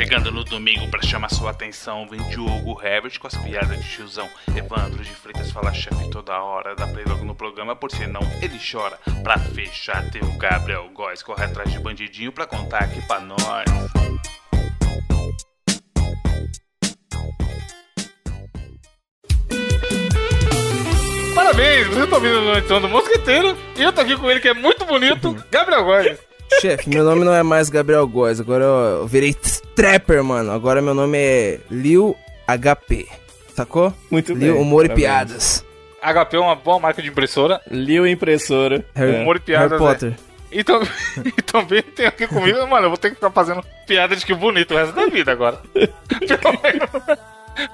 Chegando no domingo pra chamar sua atenção, vem Diogo Herbert com as piadas de tiozão. Evandro de Freitas fala chefe toda hora, dá play logo no programa, por senão ele chora. Pra fechar, tem o Gabriel Góes, corre atrás de bandidinho pra contar aqui pra nós. Parabéns, você tá ouvindo no Então do Mosqueteiro e eu tô aqui com ele que é muito bonito, Gabriel Góes. Chefe, meu nome não é mais Gabriel Góes, agora eu virei trapper, mano. Agora meu nome é Lil HP. Sacou? Muito Lil bem. Humor e. Piadas. HP é uma boa marca de impressora. Liu Impressora. Harry, É. Humor e piadas. Harry Potter. E, tam- e também tem aqui comigo, mano, eu vou ter que ficar fazendo piada de que bonito o resto da vida agora. Pelo menos,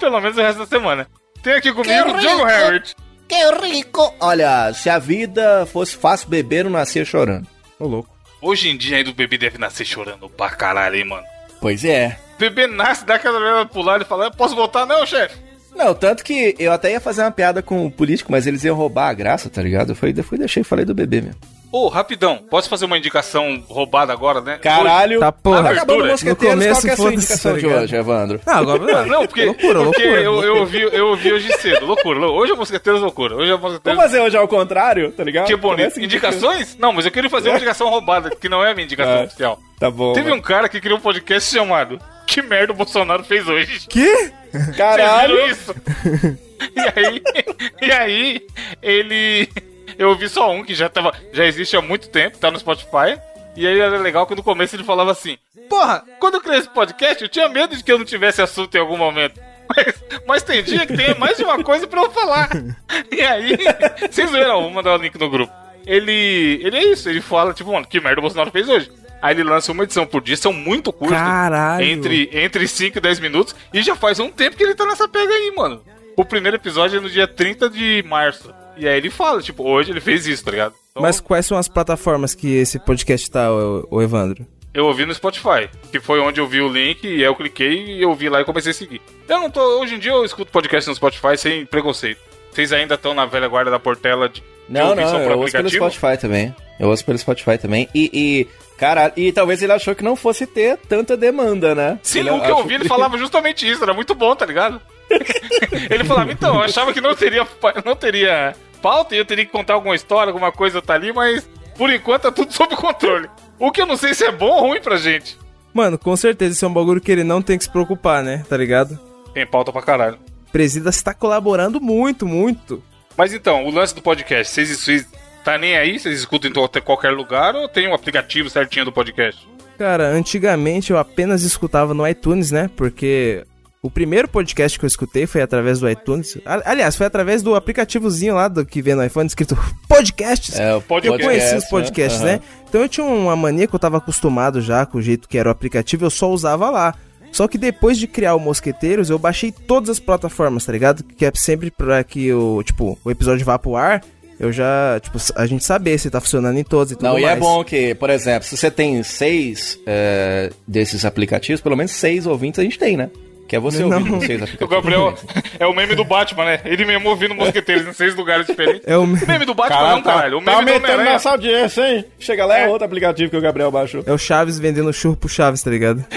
pelo menos o resto da semana. Tem aqui comigo o Diogo Harriet. Que rico! Olha, se a vida fosse fácil beber, não nascia chorando. Ô, louco. Hoje em dia ainda o bebê deve nascer chorando pra caralho, hein, mano. Pois é. O bebê nasce, dá aquela olhada pro lado e fala, posso voltar não, chefe? Não, tanto que eu até ia fazer uma piada com o político, mas eles iam roubar a graça, tá ligado? Eu fui, eu fui deixei e falei do bebê mesmo. Ô, rapidão, posso fazer uma indicação roubada agora, né? Caralho! Tá porra. Acabando o Abertura. mosqueteiros, No começo, qual que é a sua indicação tá de hoje, Evandro? Não, agora. Não, porque, loucura, porque loucura. Eu, eu, ouvi, eu ouvi hoje cedo. Loucura. lou- Hoje é Mosqueteiros Loucura. Hoje é Vamos fazer hoje ao contrário, tá ligado? Que bonito. Começa Indicações? Não, mas eu queria fazer uma indicação roubada, que não é a minha indicação É. oficial. Tá bom. Teve um cara que criou um podcast chamado Que merda o Bolsonaro fez hoje? Que? Caralho! isso? e aí, e aí, ele. Eu ouvi só um que já tava. Já existe há muito tempo, tá no Spotify. E aí era legal que no começo ele falava assim: Porra, quando eu criei esse podcast, eu tinha medo de que eu não tivesse assunto em algum momento. Mas, mas tem dia que tem mais de uma coisa pra eu falar. E aí, vocês viram, vou mandar o link no grupo. Ele. Ele é isso, ele fala, tipo, mano, que merda o Bolsonaro fez hoje. Aí ele lança uma edição por dia, são muito curtas. Caralho. Entre, entre 5 e 10 minutos. E já faz um tempo que ele tá nessa pega aí, mano. O primeiro episódio é no dia 30 de março. E aí ele fala, tipo, hoje ele fez isso, tá ligado? Então, Mas quais são as plataformas que esse podcast tá, ô, ô Evandro? eu ouvi no Spotify, que foi onde eu vi o link, e aí eu cliquei e eu vi lá e comecei a seguir. Eu não tô. Hoje em dia eu escuto podcast no Spotify sem preconceito. Vocês ainda estão na velha guarda da Portela de, Não, não, eu ouço pelo aplicativo? Spotify também. Eu ouço pelo Spotify também. E, e caralho, e talvez ele achou que não fosse ter tanta demanda, né? Sim, Ele o que eu ouvi, ele falava justamente isso, era muito bom, tá ligado? ele falava, então, eu achava que não teria, não teria pauta e eu teria que contar alguma história, alguma coisa tá ali, mas por enquanto tá tudo sob controle. O que eu não sei se é bom ou ruim pra gente. Mano, com certeza isso é um bagulho que ele não tem que se preocupar, né? Tá ligado? Tem pauta pra caralho. Presida está colaborando muito, muito. Mas então, o lance do podcast, vocês, vocês tá nem aí? Vocês escutam em até qualquer lugar ou tem um aplicativo certinho do podcast? Cara, antigamente eu apenas escutava no iTunes, né? Porque o primeiro podcast que eu escutei foi através do iTunes. Aliás, foi através do aplicativozinho lá do que vem no iPhone escrito podcasts. É, o Podcast, eu conheci os podcasts, Aham. né? Então eu tinha uma mania que eu tava acostumado já com o jeito que era o aplicativo, eu só usava lá. Só que depois de criar o Mosqueteiros, eu baixei todas as plataformas, tá ligado? Que é sempre pra que o, tipo, o episódio vá pro ar, eu já, tipo, a gente saber se tá funcionando em todos e tudo Não, mais. e é bom que, por exemplo, se você tem seis é, desses aplicativos, pelo menos seis ouvintes a gente tem, né? Que é você Não. ouvindo seis O aplicativos. Gabriel é o meme do Batman, né? Ele mesmo ouvindo mosqueteiros em seis lugares diferentes. É o O meme do Batman não, caralho. O tá meme do aumentando Homem-Aranha. nossa audiência, hein? Chega lá, é É. outro aplicativo que o Gabriel baixou. É o Chaves vendendo churro pro Chaves, tá ligado?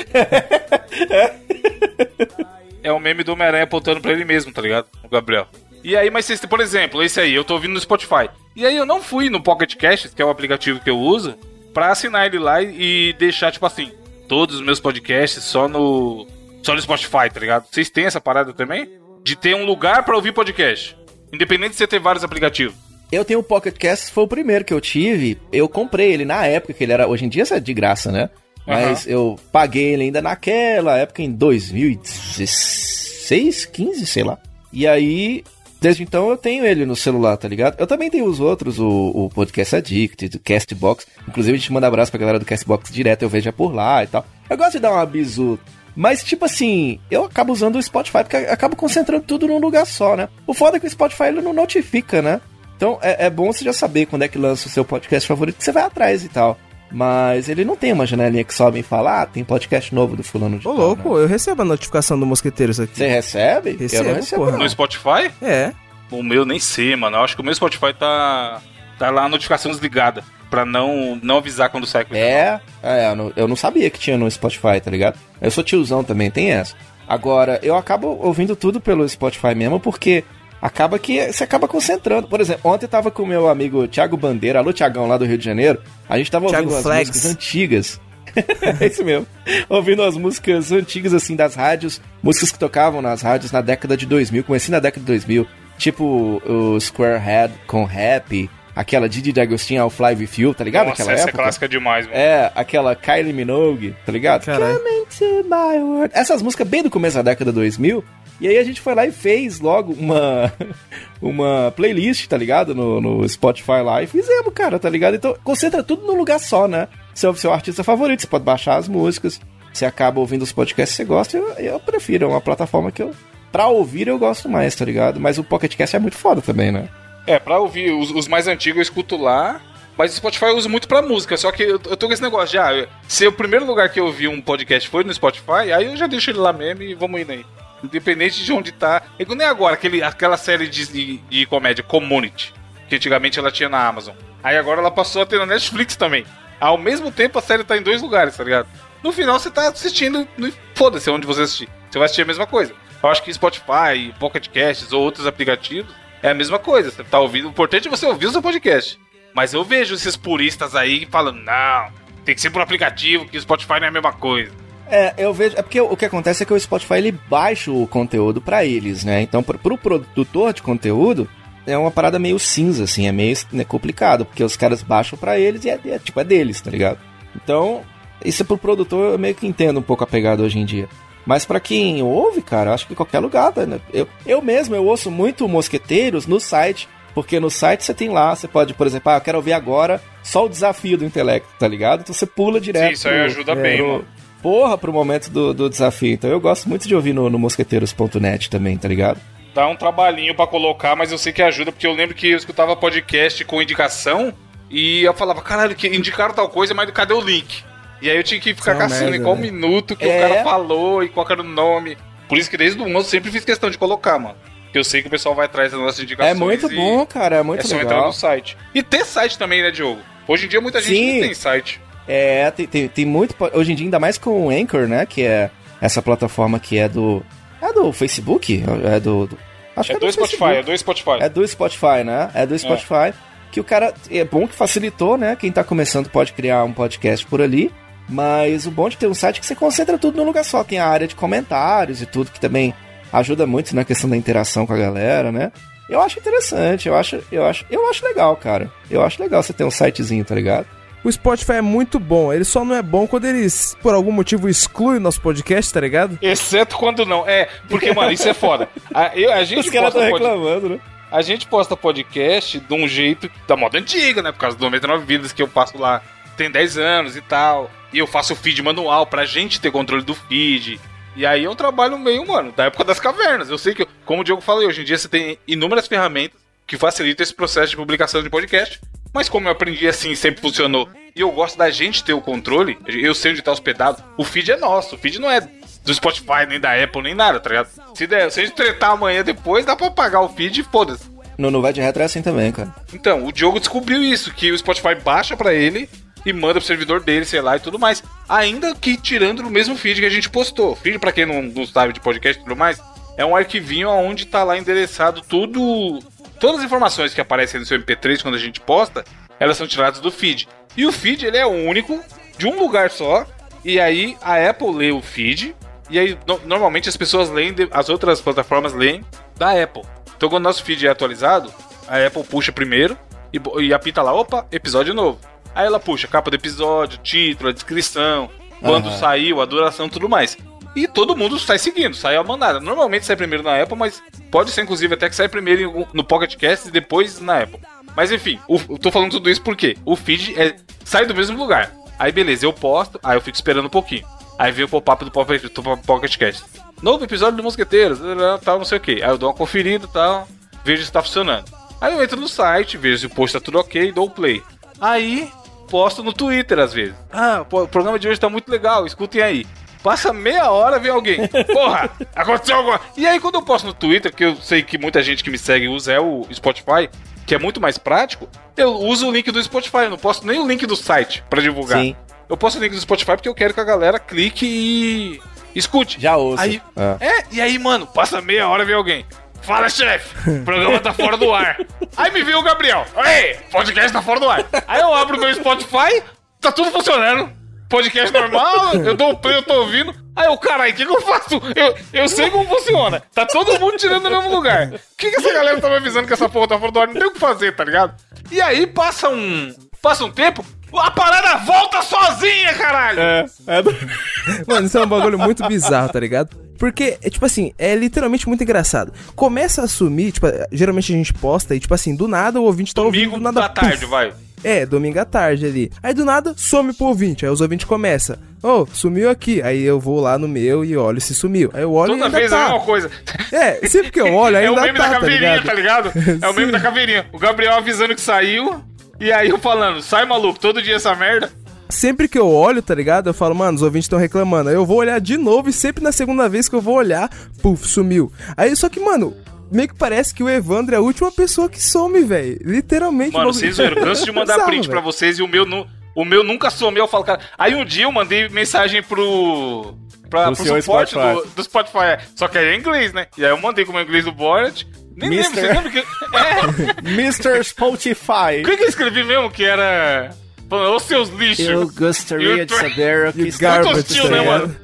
É o meme do Homem-Aranha apontando pra ele mesmo, tá ligado? O Gabriel. E aí, mas vocês, por exemplo, esse aí, eu tô ouvindo no Spotify. E aí eu não fui no Pocket Cast, que é o aplicativo que eu uso, pra assinar ele lá e deixar, tipo assim, todos os meus podcasts só no. Só no Spotify, tá ligado? Vocês têm essa parada também? De ter um lugar pra ouvir podcast. Independente de você ter vários aplicativos. Eu tenho o Pocket Cast, foi o primeiro que eu tive. Eu comprei ele na época que ele era. Hoje em dia isso é de graça, né? Mas eu paguei ele ainda naquela época, em 2016, 15, sei lá. E aí, desde então eu tenho ele no celular, tá ligado? Eu também tenho os outros, o, o Podcast Addict, o Castbox. Inclusive a gente manda abraço pra galera do Castbox direto, eu vejo é por lá e tal. Eu gosto de dar uma bisu. Mas, tipo assim, eu acabo usando o Spotify porque eu acabo concentrando tudo num lugar só, né? O foda é que o Spotify ele não notifica, né? Então é, é bom você já saber quando é que lança o seu podcast favorito, que você vai atrás e tal. Mas ele não tem uma janelinha que sobe e fala, ah, tem podcast novo do fulano de Ô, tal, louco, né? eu recebo a notificação do Mosqueteiros aqui. Você recebe? Recebo, eu não recebo, porra. não. No Spotify? É. O meu nem sei, mano. Eu acho que o meu Spotify tá. Tá lá a notificação desligada. Pra não, não avisar quando sai. É, é eu, não, eu não sabia que tinha no Spotify, tá ligado? Eu sou tiozão também, tem essa. Agora, eu acabo ouvindo tudo pelo Spotify mesmo, porque acaba que você acaba concentrando. Por exemplo, ontem eu tava com o meu amigo Thiago Bandeira, alô Thiagão, lá do Rio de Janeiro. A gente tava Thiago ouvindo Flags. as músicas antigas. é isso mesmo. Ouvindo as músicas antigas, assim, das rádios. Músicas que tocavam nas rádios na década de 2000. Comecei na década de 2000. Tipo o Squarehead com Happy. Aquela Didi D'Agostinho ao Fly With You, tá ligado? Nossa, Aquela essa época. é clássica demais, mano. É, aquela Kylie Minogue, tá ligado? Come into my world. Essas músicas bem do começo da década 2000. E aí a gente foi lá e fez logo uma uma playlist, tá ligado? No, no Spotify lá e fizemos, cara, tá ligado? Então concentra tudo num lugar só, né? Seu, seu artista favorito, você pode baixar as músicas. Você acaba ouvindo os podcasts que você gosta. Eu, eu prefiro, é uma plataforma que eu. Pra ouvir eu gosto mais, tá ligado? Mas o Pocket Cast é muito foda também, né? É, pra ouvir os, os mais antigos eu escuto lá. Mas o Spotify eu uso muito pra música. Só que eu, eu tô com esse negócio já. eu- Se o primeiro lugar que eu ouvi um podcast foi no Spotify, aí eu já deixo ele lá mesmo e vamos indo aí. Independente de onde tá. É nem agora, aquele, aquela série de, de, de comédia, Community. Que antigamente ela tinha na Amazon. Aí agora ela passou a ter na Netflix também. Ao mesmo tempo a série tá em dois lugares, tá ligado? No final você tá assistindo. Foda-se onde você assistir. Você vai assistir a mesma coisa. Eu acho que Spotify, Pocket Casts ou outros aplicativos é a mesma coisa. Você tá ouvindo. O importante é você ouvir o seu podcast. Mas eu vejo esses puristas aí falando, não, tem que ser por aplicativo, que o Spotify não é a mesma coisa. É, eu vejo. É porque o que acontece é que o Spotify ele baixa o conteúdo pra eles, né? Então, pro, pro produtor de conteúdo, é uma parada meio cinza, assim, é meio né, complicado, porque os caras baixam pra eles e é, é, tipo, é deles, tá ligado? Então, isso é pro produtor, eu meio que entendo um pouco a pegada hoje em dia. Mas pra quem ouve, cara, acho que em qualquer lugar, né? Eu, eu mesmo, eu ouço muito Mosqueteiros no site, porque no site você tem lá, você pode, por exemplo, ah, eu quero ouvir agora só o desafio do intelecto, tá ligado? Então você pula direto. Sim, isso aí pro- ajuda bem, pro- mano. Porra, pro momento do, do desafio. Então eu gosto muito de ouvir no, no mosqueteiros.net também, tá ligado? Dá um trabalhinho pra colocar, mas eu sei que ajuda, porque eu lembro que eu escutava podcast com indicação e eu falava, caralho, que indicaram tal coisa, mas cadê o link? E aí eu tinha que ficar Isso é caçando em merda, qual né? minuto que É. o cara falou e qual que era o nome. Por isso que desde o 11 eu sempre fiz questão de colocar, mano. Porque eu sei que o pessoal vai atrás das nossas É indicações. muito e bom, cara, é muito É só entrar legal. no site. E ter site também, né, Diogo? Hoje em dia muita gente Sim. não tem site. É, tem, tem, tem muito. Hoje em dia, ainda mais com o Anchor, né? Que é essa plataforma que é do. É do Facebook? É do. do- acho É que do Spotify, Facebook. é do Spotify. É do Spotify, né? É do Spotify. Que o cara. É bom que facilitou, né? Quem tá começando pode criar um podcast por ali. Mas o bom de ter um site é que você concentra tudo num lugar só. Tem a área de comentários e tudo, que também ajuda muito na questão da interação com a galera, né? Eu acho interessante, eu acho, eu acho, eu acho legal, cara. Eu acho legal você ter um sitezinho, tá ligado? O Spotify é muito bom, ele só não é bom quando eles, por algum motivo, excluem o nosso podcast, tá ligado? Exceto quando não. É, porque, mano, isso é foda. A, eu- a gente Os caras posta estão reclamando, né? A gente posta podcast de um jeito da moda antiga, né? Por causa do 99 Vidas que eu passo lá tem 10 anos e tal. E eu faço o feed manual pra gente ter controle do feed. E aí é um trabalho meio, mano, da época das cavernas. Eu sei que, como o Diogo falou, hoje em dia você tem inúmeras ferramentas que facilitam esse processo de publicação de podcast. Mas como eu aprendi assim, sempre funcionou. E eu gosto da gente ter o controle, eu sei onde tá hospedado. O feed é nosso, o feed não é do Spotify, nem da Apple, nem nada, tá ligado? Se, der, se a gente tretar amanhã depois, dá pra pagar o feed e foda-se. No, no Vai de Retro é assim também, cara. Então, o Diogo descobriu isso, que o Spotify baixa pra ele e manda pro servidor dele, sei lá, e tudo mais. Ainda que tirando no mesmo feed que a gente postou. Feed, pra quem não, não sabe de podcast e tudo mais, é um arquivinho onde tá lá endereçado tudo. Todas as informações que aparecem no seu MP3 quando a gente posta, elas são tiradas do feed. E o feed, ele é único, de um lugar só. E aí a Apple lê o feed. E aí, no- normalmente as pessoas leem, as outras plataformas leem da Apple. Então, quando o nosso feed é atualizado, a Apple puxa primeiro e, e apita lá, opa, episódio novo. Aí ela puxa a capa do episódio, título, a descrição, quando Aham. saiu, a duração tudo mais. E todo mundo sai seguindo, sai a mandada. Normalmente sai primeiro na Apple, mas pode ser inclusive até que sai primeiro no Pocket Cast e depois na Apple. Mas enfim, o, eu tô falando tudo isso porque o feed é, sai do mesmo lugar. Aí beleza, eu posto, aí eu fico esperando um pouquinho. Aí vem o pop-up do Pocket, Cast. Novo episódio do Mosqueteiros, tal, não sei o que. Aí eu dou uma conferida e tal, vejo se tá funcionando. Aí eu entro no site, vejo se o post tá tudo ok, dou o play. Aí posto no Twitter às vezes. Ah, pô, o programa de hoje tá muito legal, escutem aí. Passa meia hora vem alguém. Porra, aconteceu alguma. E aí, quando eu posto no Twitter, que eu sei que muita gente que me segue usa é o Spotify, que é muito mais prático, eu uso o link do Spotify. Eu não posto nem o link do site pra divulgar. Sim. Eu posto o link do Spotify porque eu quero que a galera clique e escute. Já ouço. Aí, ah. É, e aí, mano, passa meia hora e vem alguém. Fala, chefe, o programa tá fora do ar. Aí me viu o Gabriel. Ei, podcast tá fora do ar. Aí eu abro meu Spotify, tá tudo funcionando. Podcast normal, eu dou o play, eu tô ouvindo. Aí eu, caralho, o que, que eu faço? Eu, eu sei como funciona. Tá todo mundo tirando no mesmo lugar. O que, que essa galera tá me avisando que essa porra tá fora do ar? Não tem o que fazer, tá ligado? E aí passa um. Passa um tempo, a parada volta sozinha, caralho! É, é. Do... Mano, isso é um bagulho muito bizarro, tá ligado? Porque, é, tipo assim, é literalmente muito engraçado. Começa a sumir, tipo, geralmente a gente posta e, tipo assim, do nada o ouvinte tá Domingo ouvindo, do nada... da tarde, vai. É, domingo à tarde ali. Aí do nada some pro ouvinte. Aí os ouvintes começam. Ô, oh, sumiu aqui. Aí eu vou lá no meu e olho se sumiu. Aí eu olho Toda e ainda vez tá. é a mesma coisa. É, sempre que eu olho ainda tá. É o meme tá, da caveirinha, tá ligado? Tá ligado? É o meme da caveirinha. O Gabriel avisando que saiu. E aí eu falando, sai maluco, todo dia essa merda sempre que eu olho, tá ligado? Eu falo, mano, os ouvintes estão reclamando. Aí eu vou olhar de novo e sempre na segunda vez que eu vou olhar, puf, sumiu. Aí só que, mano, meio que parece que o Evandro é a última pessoa que some, velho. Literalmente. Mano, vocês viram, eu canso de mandar print pra vocês e o meu, nu, o meu nunca some. Eu falo, cara. Aí um dia eu mandei mensagem pro. Pra, pro, pro suporte Spotify. Do, do, Spotify. Só que aí é inglês, né? E aí eu mandei com o meu inglês do Borat. Nem Mister... lembro, você lembra que. É. Mr. Spotify. O que, que eu escrevi mesmo? Que era. Falando, ô seus lixos. Eu gostaria de saber o que está hostil, né, mano?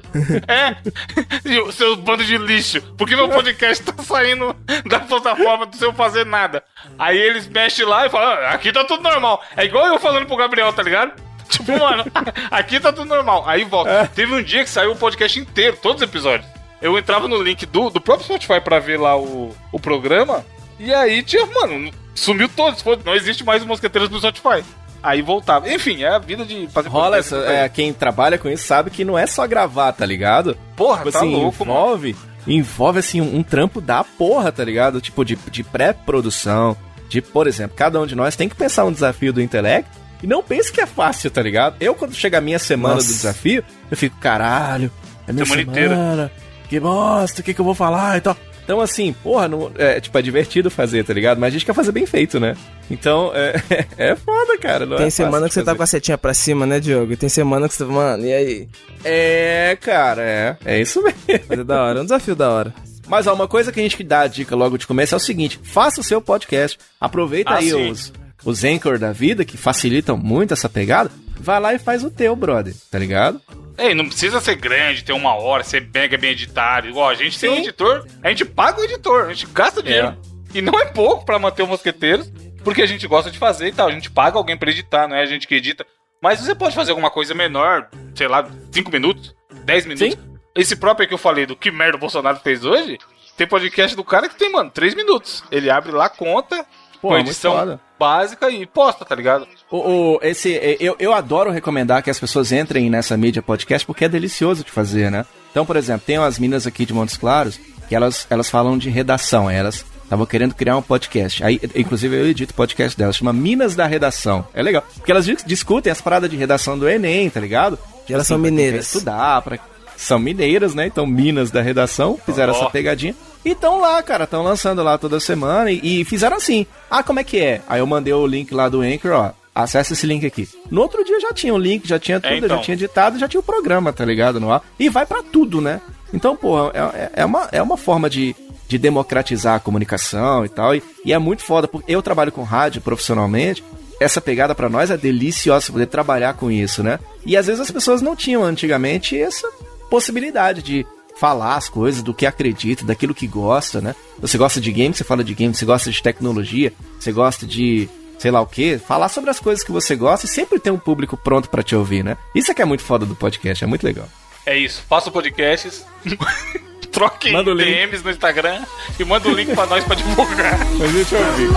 É, seus bandos de lixo. Porque meu podcast tá saindo da plataforma do seu fazer nada. Aí eles mexem lá e falam, ah, aqui tá tudo normal. É igual eu falando pro Gabriel, tá ligado? Tipo, mano, aqui tá tudo normal. Aí volta. É. Teve um dia que saiu o podcast inteiro, todos os episódios. Eu entrava no link do, do próprio Spotify pra ver lá o, o programa. E aí tinha, mano, sumiu todos. Não existe mais o Mosqueteiros do Spotify aí voltava. Enfim, é a vida de fazer Rola essa, é, quem trabalha com isso sabe que não é só gravar, tá ligado? Porra, tipo, tá assim, louco, envolve, mano. envolve assim um, um, trampo da porra, tá ligado? Tipo de, de pré-produção, de, por exemplo, cada um de nós tem que pensar um desafio do intelecto e não pense que é fácil, tá ligado? Eu quando chega a minha semana Nossa. do desafio, eu fico, caralho, é minha semana, semana inteira. que bosta, o que que eu vou falar e tal. Então, assim, porra, não, é, tipo, é divertido fazer, tá ligado? Mas a gente quer fazer bem feito, né? Então, é, é foda, cara. Tem é semana que você tá com a setinha pra cima, né, Diogo? E tem semana que você. Mano, e aí? É, cara, é. É isso mesmo. Mas é da hora, é um desafio da hora. Mas ó, uma coisa que a gente dá a dica logo de começo é o seguinte: faça o seu podcast, aproveita ah, aí sim. os, os Anchor da vida, que facilitam muito essa pegada. Vai lá e faz o teu, brother, tá ligado? Ei, não precisa ser grande, ter uma hora, ser mega bem editado. Igual a gente Sim. tem um editor, a gente paga o editor, a gente gasta dinheiro. É. E não é pouco para manter o Mosqueteiros, porque a gente gosta de fazer e tal. A gente paga alguém pra editar, não é a gente que edita. Mas você pode fazer alguma coisa menor, sei lá, 5 minutos, 10 minutos. Sim. Esse próprio que eu falei do que merda o Bolsonaro fez hoje, tem podcast do cara que tem, mano, 3 minutos. Ele abre lá, conta, Pô, com edição básica e posta, tá ligado? O, o, esse, eu, eu adoro recomendar que as pessoas entrem nessa mídia podcast porque é delicioso de fazer, né? Então, por exemplo, tem umas minas aqui de Montes Claros que elas, elas falam de redação, elas estavam querendo criar um podcast. Aí, inclusive, eu edito o podcast delas, chama Minas da Redação. É legal. Porque elas discutem as paradas de redação do Enem, tá ligado? E elas assim, são mineiras. Estudar, pra... são mineiras, né? Então, Minas da Redação, fizeram oh. essa pegadinha. E estão lá, cara, estão lançando lá toda semana e, e, fizeram assim. Ah, como é que é? Aí eu mandei o link lá do Anchor, ó. Acesse esse link aqui. No outro dia já tinha o link, já tinha tudo, é, então. já tinha editado, já tinha o programa, tá ligado? No ar. E vai para tudo, né? Então, pô, é, é, é, uma, é uma forma de, de democratizar a comunicação e tal. E, e é muito foda, porque eu trabalho com rádio profissionalmente. Essa pegada para nós é deliciosa poder trabalhar com isso, né? E às vezes as pessoas não tinham antigamente essa possibilidade de falar as coisas, do que acredita, daquilo que gosta, né? Você gosta de game, você fala de game, você gosta de tecnologia, você gosta de sei lá o que, falar sobre as coisas que você gosta e sempre ter um público pronto para te ouvir, né? Isso é que é muito foda do podcast, é muito legal. É isso, faça podcasts, troque DMs no Instagram e manda o um link pra nós pra divulgar. Mas deixa eu ouvir.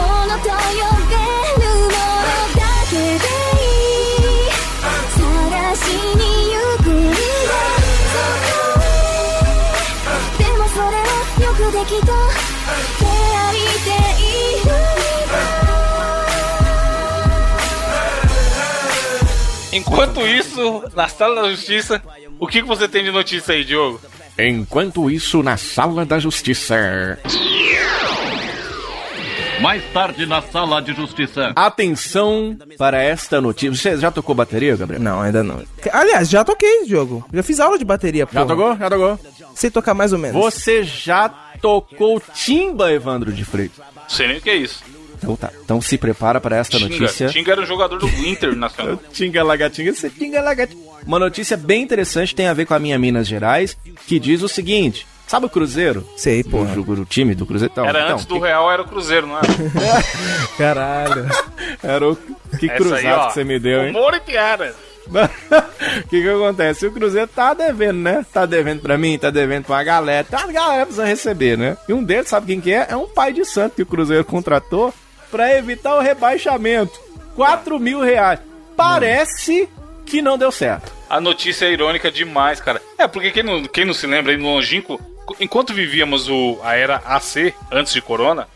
できた出会いている Enquanto isso, na sala da justiça, o que você tem de notícia aí, Diogo? Enquanto isso, na sala da justiça. Mais tarde na sala de justiça. Atenção para esta notícia. Você já tocou bateria, Gabriel? Não, ainda não. Aliás, já toquei, jogo. Já fiz aula de bateria, pô. Já tocou? Já tocou? Sei tocar mais ou menos. Você já tocou timba, Evandro de Freitas? Sei nem o que é isso. Então tá. Então se prepara para esta Tinga. notícia. Tinga era um jogador do Internacional. Tinga lagatinga, você tinga lagatinga. Uma notícia bem interessante tem a ver com a minha Minas Gerais, que diz o seguinte: sabe o Cruzeiro? Sei, O, porra. jogo do time do Cruzeiro? Então, Era então, antes do que- Real, era o Cruzeiro, não era? Caralho. Era o que Essa cruzado aí, ó, que você me deu, hein? Humor e piada. O que que acontece? O Cruzeiro tá devendo, né? Tá devendo pra mim, tá devendo pra galera. Tá, a galera precisa receber, né? E um deles, sabe quem que é? É um pai de santo que o Cruzeiro contratou pra evitar o rebaixamento. 4 mil reais. Parece que não deu certo. A notícia é irônica demais, cara. É, porque quem não, quem não se lembra aí no longínquo, enquanto vivíamos o, a era AC, antes de Corona,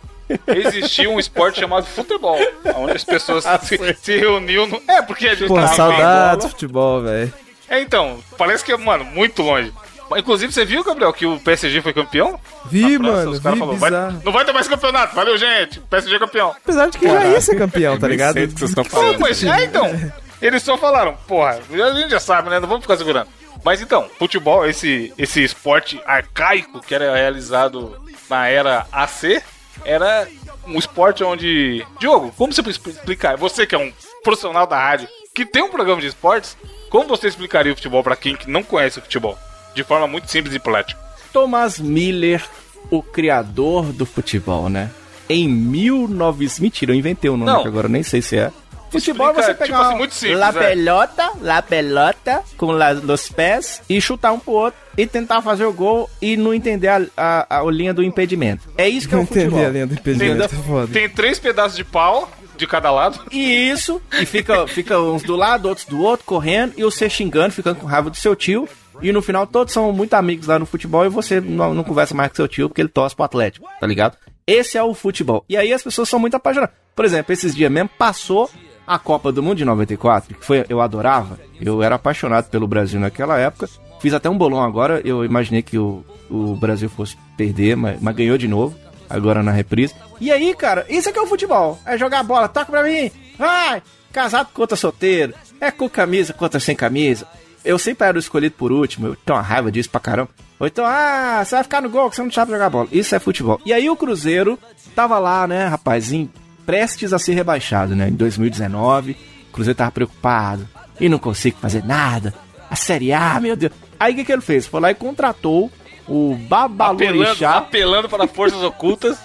existia um esporte chamado futebol, onde as pessoas se, se reuniam no... É, porque a gente Porra, tava saudades futebol, velho. É, então, parece que é, mano, muito longe. Inclusive, você viu, Gabriel, que o PSG foi campeão? Vi, França, mano, os caras vi, falaram, "Vai- não vai ter mais campeonato, valeu, gente, o PSG é campeão. Apesar de que já ia ser campeão, tá ligado? sei que vocês estão Não, mas, é, então, eles só falaram, porra, a gente já sabe, né, não vamos ficar segurando. Mas então, futebol, esse, esse esporte arcaico que era realizado na era AC, era um esporte onde... Diogo, como você explicar? Você que é um profissional da rádio, que tem um programa de esportes, como você explicaria o futebol pra quem que não conhece o futebol? De forma muito simples e prática. Thomas Miller, o criador do futebol, né? Em 1900. Mentira, eu inventei o nome Não. que agora nem sei se é. Futebol é Explica, você tipo pegar assim, muito simples, la é. pelota, la pelota com la, los pés e chutar um pro outro e tentar fazer o gol e não entender a, a, a linha do impedimento. É isso que é Não o futebol. entendi a linha do impedimento, Tem- é foda. Tem três pedaços de pau de cada lado. E isso, e fica, fica uns do lado, outros do outro, correndo, e você xingando, ficando com raiva do seu tio. E no final todos são muito amigos lá no futebol e você não, não conversa mais com seu tio porque ele torce pro Atlético, tá ligado? Esse é o futebol. E aí as pessoas são muito apaixonadas. Por exemplo, esses dias mesmo passou a Copa do Mundo de 94, que foi, eu adorava. Eu era apaixonado pelo Brasil naquela época. Fiz até um bolão agora, eu imaginei que o, o Brasil fosse perder, mas, mas ganhou de novo agora na reprise. E aí, cara, isso é que é o futebol. É jogar bola, toca pra mim, vai! Casado contra solteiro, é com camisa contra sem camisa. Eu sempre era o escolhido por último, eu tenho uma raiva disso pra caramba. Ou então, ah, você vai ficar no gol que você não sabe jogar bola. Isso é futebol. E aí o Cruzeiro tava lá, né, rapazinho, prestes a ser rebaixado, né, em 2019. O Cruzeiro tava preocupado e não consigo fazer nada. A Série A, meu Deus. Aí o que, que ele fez? Foi lá e contratou o Apelando, Babalorixá. apelando para forças ocultas.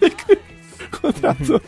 contratou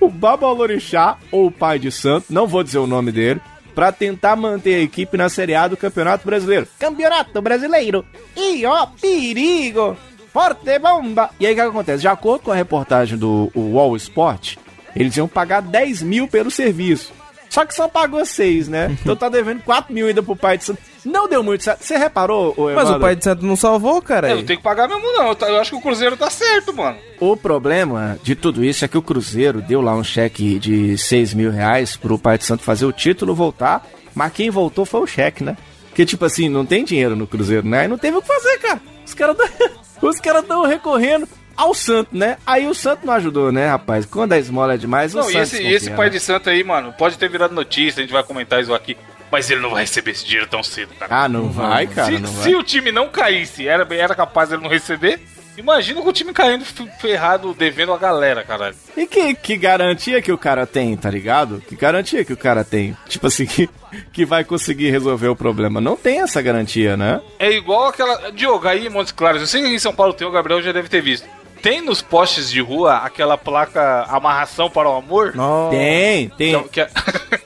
o Babalorixá, ou o pai de santo, não vou dizer o nome dele, pra tentar manter a equipe na Série A do Campeonato Brasileiro. Campeonato Brasileiro! E ó, perigo! Forte bomba! E aí o que acontece? De acordo com a reportagem do Wall Sport, eles iam pagar 10 mil pelo serviço. Só que só pagou 6, né? Então tá devendo 4 mil ainda pro pai de santo. Não deu muito certo. Você reparou, ô, Mas o pai de santo não salvou, cara? Eu não tenho que pagar mesmo, não. Eu Eu acho que o Cruzeiro tá certo, mano. O problema de tudo isso é que o Cruzeiro deu lá um cheque de 6 mil reais pro Pai de Santo fazer o título voltar, mas quem voltou foi o cheque, né? Porque, tipo assim, não tem dinheiro no Cruzeiro, né? E não teve o que fazer, cara. Os caras os caras estão recorrendo ao Santo, né? Aí o Santo não ajudou, né, rapaz? Quando a esmola é demais, o Não, e Santo esse, esse pai né? de santo aí, mano, pode ter virado notícia, a gente vai comentar isso aqui. Mas ele não vai receber esse dinheiro tão cedo, cara. Ah, não vai, cara, se, não se vai. o time não caísse, era, era capaz dele não receber. Imagina com o time caindo ferrado, devendo a galera, caralho. E que, que garantia que o cara tem, tá ligado? Que garantia que o cara tem? Tipo assim, que, que vai conseguir resolver o problema. Não tem essa garantia, né? É igual aquela. Diogo, aí em Montes Claros, eu sei que em São Paulo tem, o Gabriel já deve ter visto. Tem nos postes de rua aquela placa amarração para o amor? Nossa. Tem, tem. Que- que-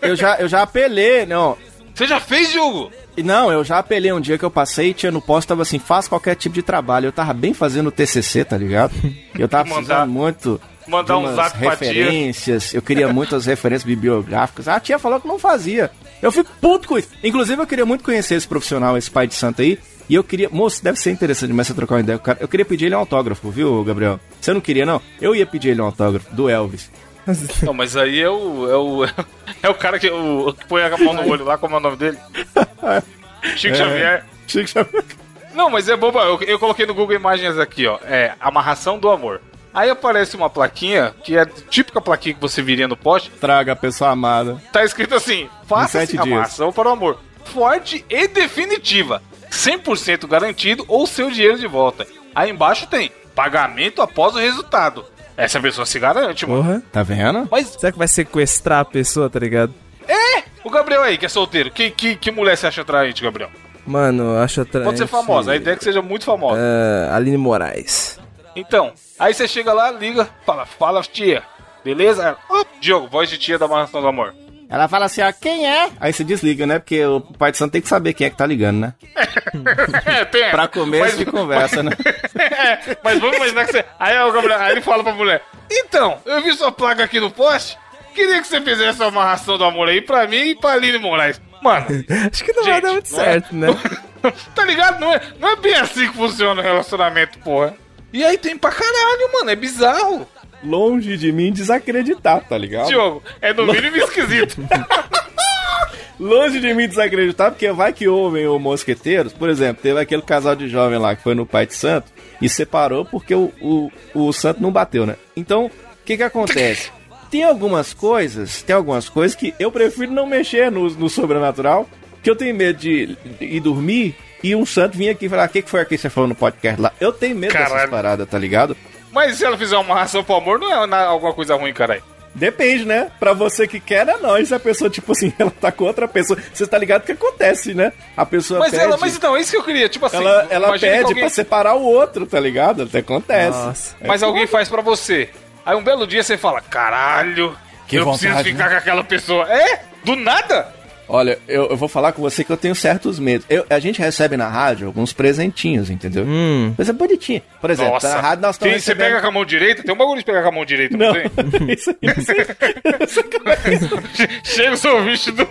Eu já, eu já apelei, não. Você já fez, Diogo? Não, eu já apelei um dia que eu passei e tinha no posto, tava assim, faz qualquer tipo de trabalho. Eu tava bem fazendo TCC, tá ligado? Eu tava precisando muito mandar um zap pra tia. referências. Eu queria muitas referências bibliográficas. A tia falou que não fazia. Eu fico puto com isso. Inclusive, eu queria muito conhecer esse profissional, esse pai de santo aí. E eu queria... Moço, deve ser interessante demais você trocar uma ideia com o cara. Eu queria pedir ele um autógrafo, viu, Gabriel? Você não queria, não? Eu ia pedir ele um autógrafo, do Elvis. Não, mas aí é o. É o, é o cara que, o, que põe a mão no olho lá, como é o nome dele? Chico Xavier. Chico Xavier. Não, mas é boba. Eu, eu coloquei no Google Imagens aqui, ó. É Amarração do Amor. Aí aparece uma plaquinha, que é a típica plaquinha que você viria no poste, Traga a pessoa amada. tá escrito assim: faça-se sete a dias. ação para o amor. Forte e definitiva. 100% garantido ou seu dinheiro de volta. Aí embaixo tem pagamento após o resultado. Essa pessoa se garante, mano. Porra. Tá vendo? Mas Será que vai sequestrar a pessoa, tá ligado? o Gabriel aí, que é solteiro, que, que, que mulher você acha atraente, Gabriel? Mano, eu acho atraente. Pode ser famosa, a ideia é que seja muito famosa. É, Aline Moraes. Então, aí você chega lá, liga, fala, fala, tia. Beleza? "Ó, Diogo, voz de tia da Mansão do Amor. Ela fala assim, ó, quem é? Aí você desliga, né? Porque o pai de santo tem que saber quem é que tá ligando, né? É, tem. Pra começo Mas- de conversa, né? É, mas vamos imaginar que você. Aí, aí ele fala pra mulher: Então, eu vi sua placa aqui no poste. Queria que você fizesse uma amarração do amor aí pra mim e pra Aline Moraes. Mano, Acho que não vai Gente, dar muito é- certo, né? tá ligado? Não é, não é bem assim que funciona o relacionamento, porra. E aí tem pra caralho, mano. É bizarro. Longe de mim desacreditar, tá ligado? Diogo, é no mínimo esquisito. Longe de mim desacreditar, porque vai que ouvem o Mosqueteiros. Por exemplo, teve aquele casal de jovem lá que foi no Pai de Santo e separou porque o, o, o santo não bateu, né? Então, o que que acontece? Tem algumas coisas, tem algumas coisas que eu prefiro não mexer no, no sobrenatural, que eu tenho medo de, ir dormir e um santo vir aqui e falar, o que, que foi aqui que você falou no podcast lá? Eu tenho medo dessas Caralho. paradas, tá ligado? Mas se ela fizer uma amarração pro amor, não é na- alguma coisa ruim, caralho. Depende, né? Pra você que quer, é não. Se a pessoa, tipo assim, ela tá com outra pessoa, você tá ligado que acontece, né? A pessoa Mas pede, ela, mas então, é isso que eu queria. Tipo assim, ela, ela pede alguém- pra separar o outro, tá ligado? Até acontece. Nossa. É Mas alguém faz pra você. Aí um belo dia você fala, caralho, Que eu vontade, preciso ficar né? com aquela pessoa. É? Do nada? Olha, eu, eu vou falar com você que eu tenho certos medos. Eu- a gente recebe na rádio alguns presentinhos, entendeu? Hum. Coisa bonitinha. Por exemplo, Nossa. na rádio nós estamos Tem- você pega com a mão direita? Tem um bagulho de pegar com a mão direita, não, Não, tem? isso. Chega o seu bicho do,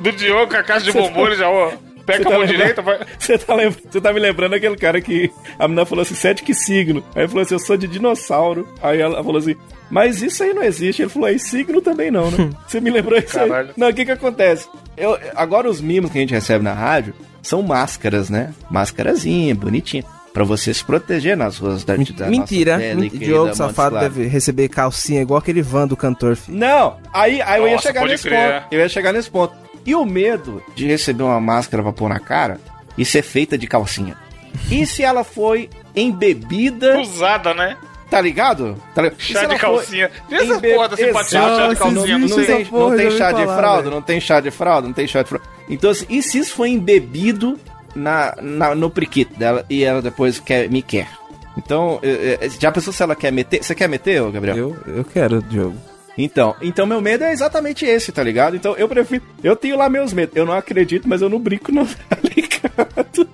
do Diogo com a caixa de bombom, já, ó, pega Você com a tá mão direita, vai... Você tá, lem- você tá me lembrando aquele cara que a menina falou assim, sete que signo? Aí ele falou assim, eu sou de dinossauro. Aí ela falou assim, mas isso aí não existe. Ele falou, e signo também não, né? Você me lembrou isso Caralho. aí? Não, o que que acontece? Eu, agora os mimos que a gente recebe na rádio são máscaras, né? Máscarazinha, bonitinha. Pra você se proteger nas ruas da, da Mentira. nossa bela Menti- querida Diogo Safado Claros. deve receber calcinha igual aquele van do cantor, filho. Não, aí, aí eu ia Nossa, chegar nesse crer. ponto. Eu ia chegar nesse ponto. E o medo de receber uma máscara pra pôr na cara e ser feita de calcinha? E se ela foi embebida, Usada, né? tá ligado? Tá ligado? Chá de calcinha. Tem essa embe- porra da simpatia do chá de Exato. calcinha, não tem, porra não tem chá de falar, fralda, velho. não tem chá de fralda, não tem chá de fralda. Então, assim, e se isso foi embebido na, na- no priquito dela e ela depois quer, me quer? Então, eh, eh, já pensou se ela quer meter? Você quer meter, ô Gabriel? Eu, eu quero, Diogo. Então, então meu medo é exatamente esse, tá ligado? Então eu prefiro. Eu tenho lá meus medos. Eu não acredito, mas eu não brinco, não, tá ligado?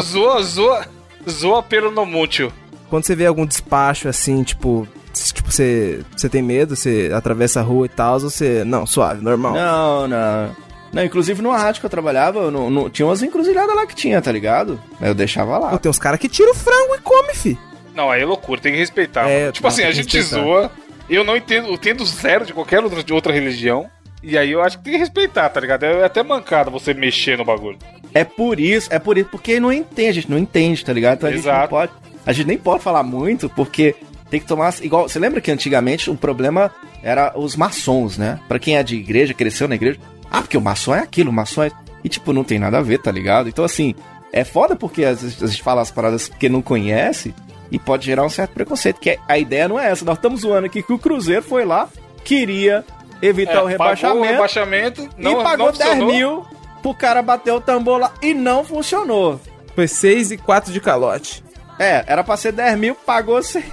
Zoa, zoa, zoa pelo no mútil. Quando você vê algum despacho assim, tipo. Tipo, você, você tem medo, você atravessa a rua e tal, você. Não, suave, normal. Não, não. Não, inclusive numa rádio que eu trabalhava, eu não, não- tinha umas encruzilhadas lá que tinha, tá ligado? Mas eu deixava lá. Pô, tem uns caras que tiram o frango e come, fi. Não, aí é loucura, tem que respeitar. É, tipo não, assim, a gente respeitar. zoa, eu não entendo, eu entendo zero de qualquer outra, de outra religião. E aí eu acho que tem que respeitar, tá ligado? É até mancada você mexer no bagulho. É por isso, é por isso, porque não entende, a gente não entende, tá ligado? Então a gente não Exato. pode. A gente nem pode falar muito, porque tem que tomar. Igual, você lembra que antigamente o problema era os maçons, né? Pra quem é de igreja, cresceu na igreja. Ah, porque o maçom é aquilo, o maçom é. E tipo, não tem nada a ver, tá ligado? Então assim, é foda porque a gente fala as paradas porque não conhece e pode gerar um certo preconceito. Que a ideia não é essa. Nós estamos zoando aqui que o Cruzeiro foi lá, queria evitar o É, pagou rebaixamento o rebaixamento, não, e pagou não 10 funcionou. mil pro cara bater o tambor lá e não funcionou. Foi 6 e 4 de calote. É, era pra ser 10 mil, pagou 6.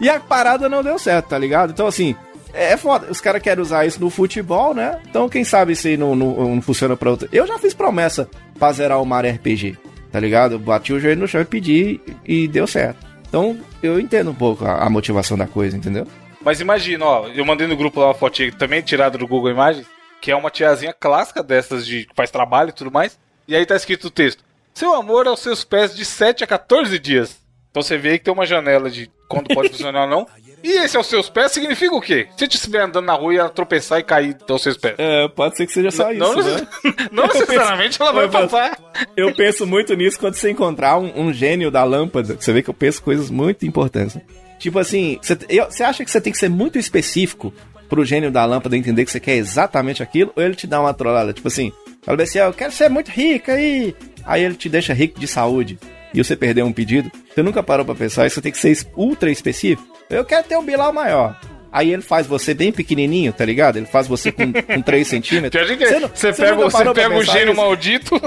E a parada não deu certo, tá ligado? Então, assim, é foda. Os caras querem usar isso no futebol, né? Então, quem sabe se não, não, não funciona pra outra. Eu já fiz promessa pra zerar o Mario RPG, tá ligado? Eu bati o joelho no chão e pedi e deu certo. Então, eu entendo um pouco a, a motivação da coisa, entendeu? Mas imagina, ó, eu mandei no grupo lá uma fotinha também tirada do Google Imagens, que é uma tiazinha clássica dessas de que faz trabalho e tudo mais. E aí tá escrito o texto: Seu amor aos seus pés de 7 a 14 dias. Então você vê aí que tem uma janela de quando pode funcionar ou não. E esse aos seus pés significa o quê? Se você estiver andando na rua e ela tropeçar e cair aos seus pés. É, pode ser que seja só isso, não, né? não necessariamente ela vai Eu penso- passar. Eu penso muito nisso quando você encontrar um, um gênio da lâmpada. Você vê que eu penso coisas muito importantes. né? Tipo assim, você, acha que você tem que ser muito específico pro gênio da lâmpada entender que você quer exatamente aquilo? Ou ele te dá uma trollada? Tipo assim, fala assim, "Ah, eu quero ser muito rico aí. Aí ele te deixa rico de saúde. E você perdeu um pedido. Você nunca parou pra pensar, isso tem que ser ultra específico. Eu quero ter um bilau maior. Aí ele faz você bem pequenininho, tá ligado? Ele faz você com, com 3 centímetros. Que não- você, pega, você parou pra pega o gênio nisso? maldito.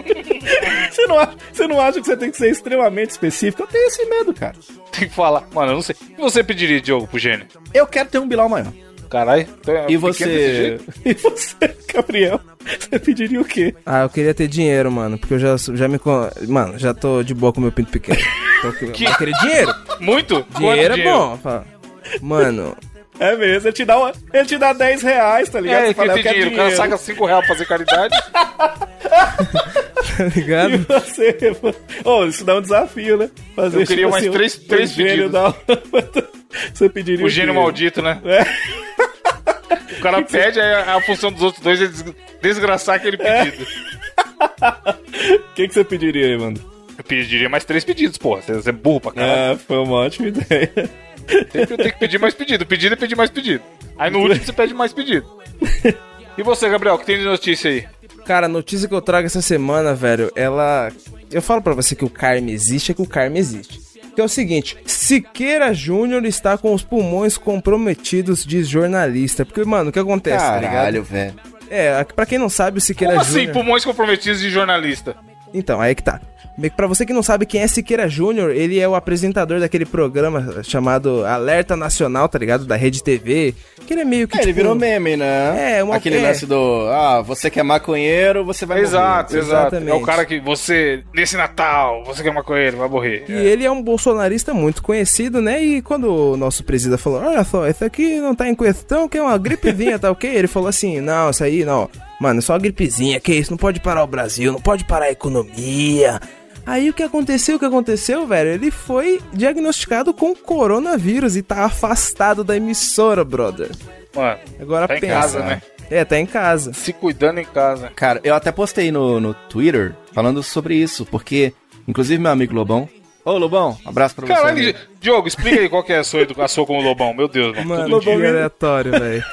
Você não, acha, você não acha que você tem que ser extremamente específico? Eu tenho esse medo, cara. Tem que falar. Mano, eu não sei. O que você pediria, Diogo, pro gênio? Eu quero ter um bilau maior. Caralho. então é E você. jeito? E você, Gabriel? Você pediria o quê? Ah, eu queria ter dinheiro, mano, porque eu já, já me. Mano, já tô de boa com meu pinto pequeno. Então, Que- eu queria dinheiro. Muito? Quanto Dinheiro é bom. Mano, É mesmo, ele te dá, uma, ele te dá 10 reais, tá ligado? É, Você fala, eu quero dinheiro. O cara saca 5 reais pra fazer caridade. tá ligado? E você, mano. Ô, isso dá um desafio, né? Fazer Eu queria mais um- três- um três gênio pedidos. da- Você pediria o gênio maldito, né? É. O cara pede, aí a, a função dos outros dois é des- desgraçar aquele pedido. O que, que você pediria aí, mano? Eu pediria mais três pedidos, porra. Você é burro pra caralho. É, foi uma ótima ideia. Sempre eu tenho que pedir mais pedido. Pedido é pedir mais pedido. Aí no último você pede mais pedido. E você, Gabriel, o que tem de notícia aí? Cara, a notícia que eu trago essa semana, velho, ela. Eu falo pra você que o karma existe, é que o karma existe. Que é o seguinte, Siqueira Júnior está com os pulmões comprometidos de jornalista. Porque, mano, o que acontece, tá ligado? Caralho, velho. É, pra quem não sabe, o Siqueira Como assim, Júnior... pulmões comprometidos de jornalista? Então, aí que tá. Meio que Pra você que não sabe quem é Siqueira Júnior, ele é o apresentador daquele programa chamado Alerta Nacional, tá ligado? Da Rede TV. Que ele é meio que. É, ele tipo, virou meme, né? É, uma- Aquele é. lance do, ah, você que é maconheiro, você vai Exato, morrer. exato. Exatamente. É o cara que você, nesse Natal, você que é maconheiro, vai morrer. E ele é um bolsonarista muito conhecido, né? E quando o nosso presidente falou, olha só, isso aqui não tá em questão, que é uma gripezinha, tá ok? Ele falou assim, não, isso aí não. Mano, é só uma gripezinha, que isso? Não pode parar o Brasil, não pode parar a economia. Aí o que aconteceu? O que aconteceu, velho? Ele foi diagnosticado com coronavírus e tá afastado da emissora, brother. Mano, Agora tá em pensa. casa, né? É, tá em casa. Se cuidando em casa. Cara, eu até postei no, no Twitter falando sobre isso, porque, inclusive, meu amigo Lobão. Ô, Lobão, abraço pra você. Caralho. Diogo, explica aí qual que é a sua educação como Lobão. Meu Deus, mano. Mano, que dia. aleatório, velho.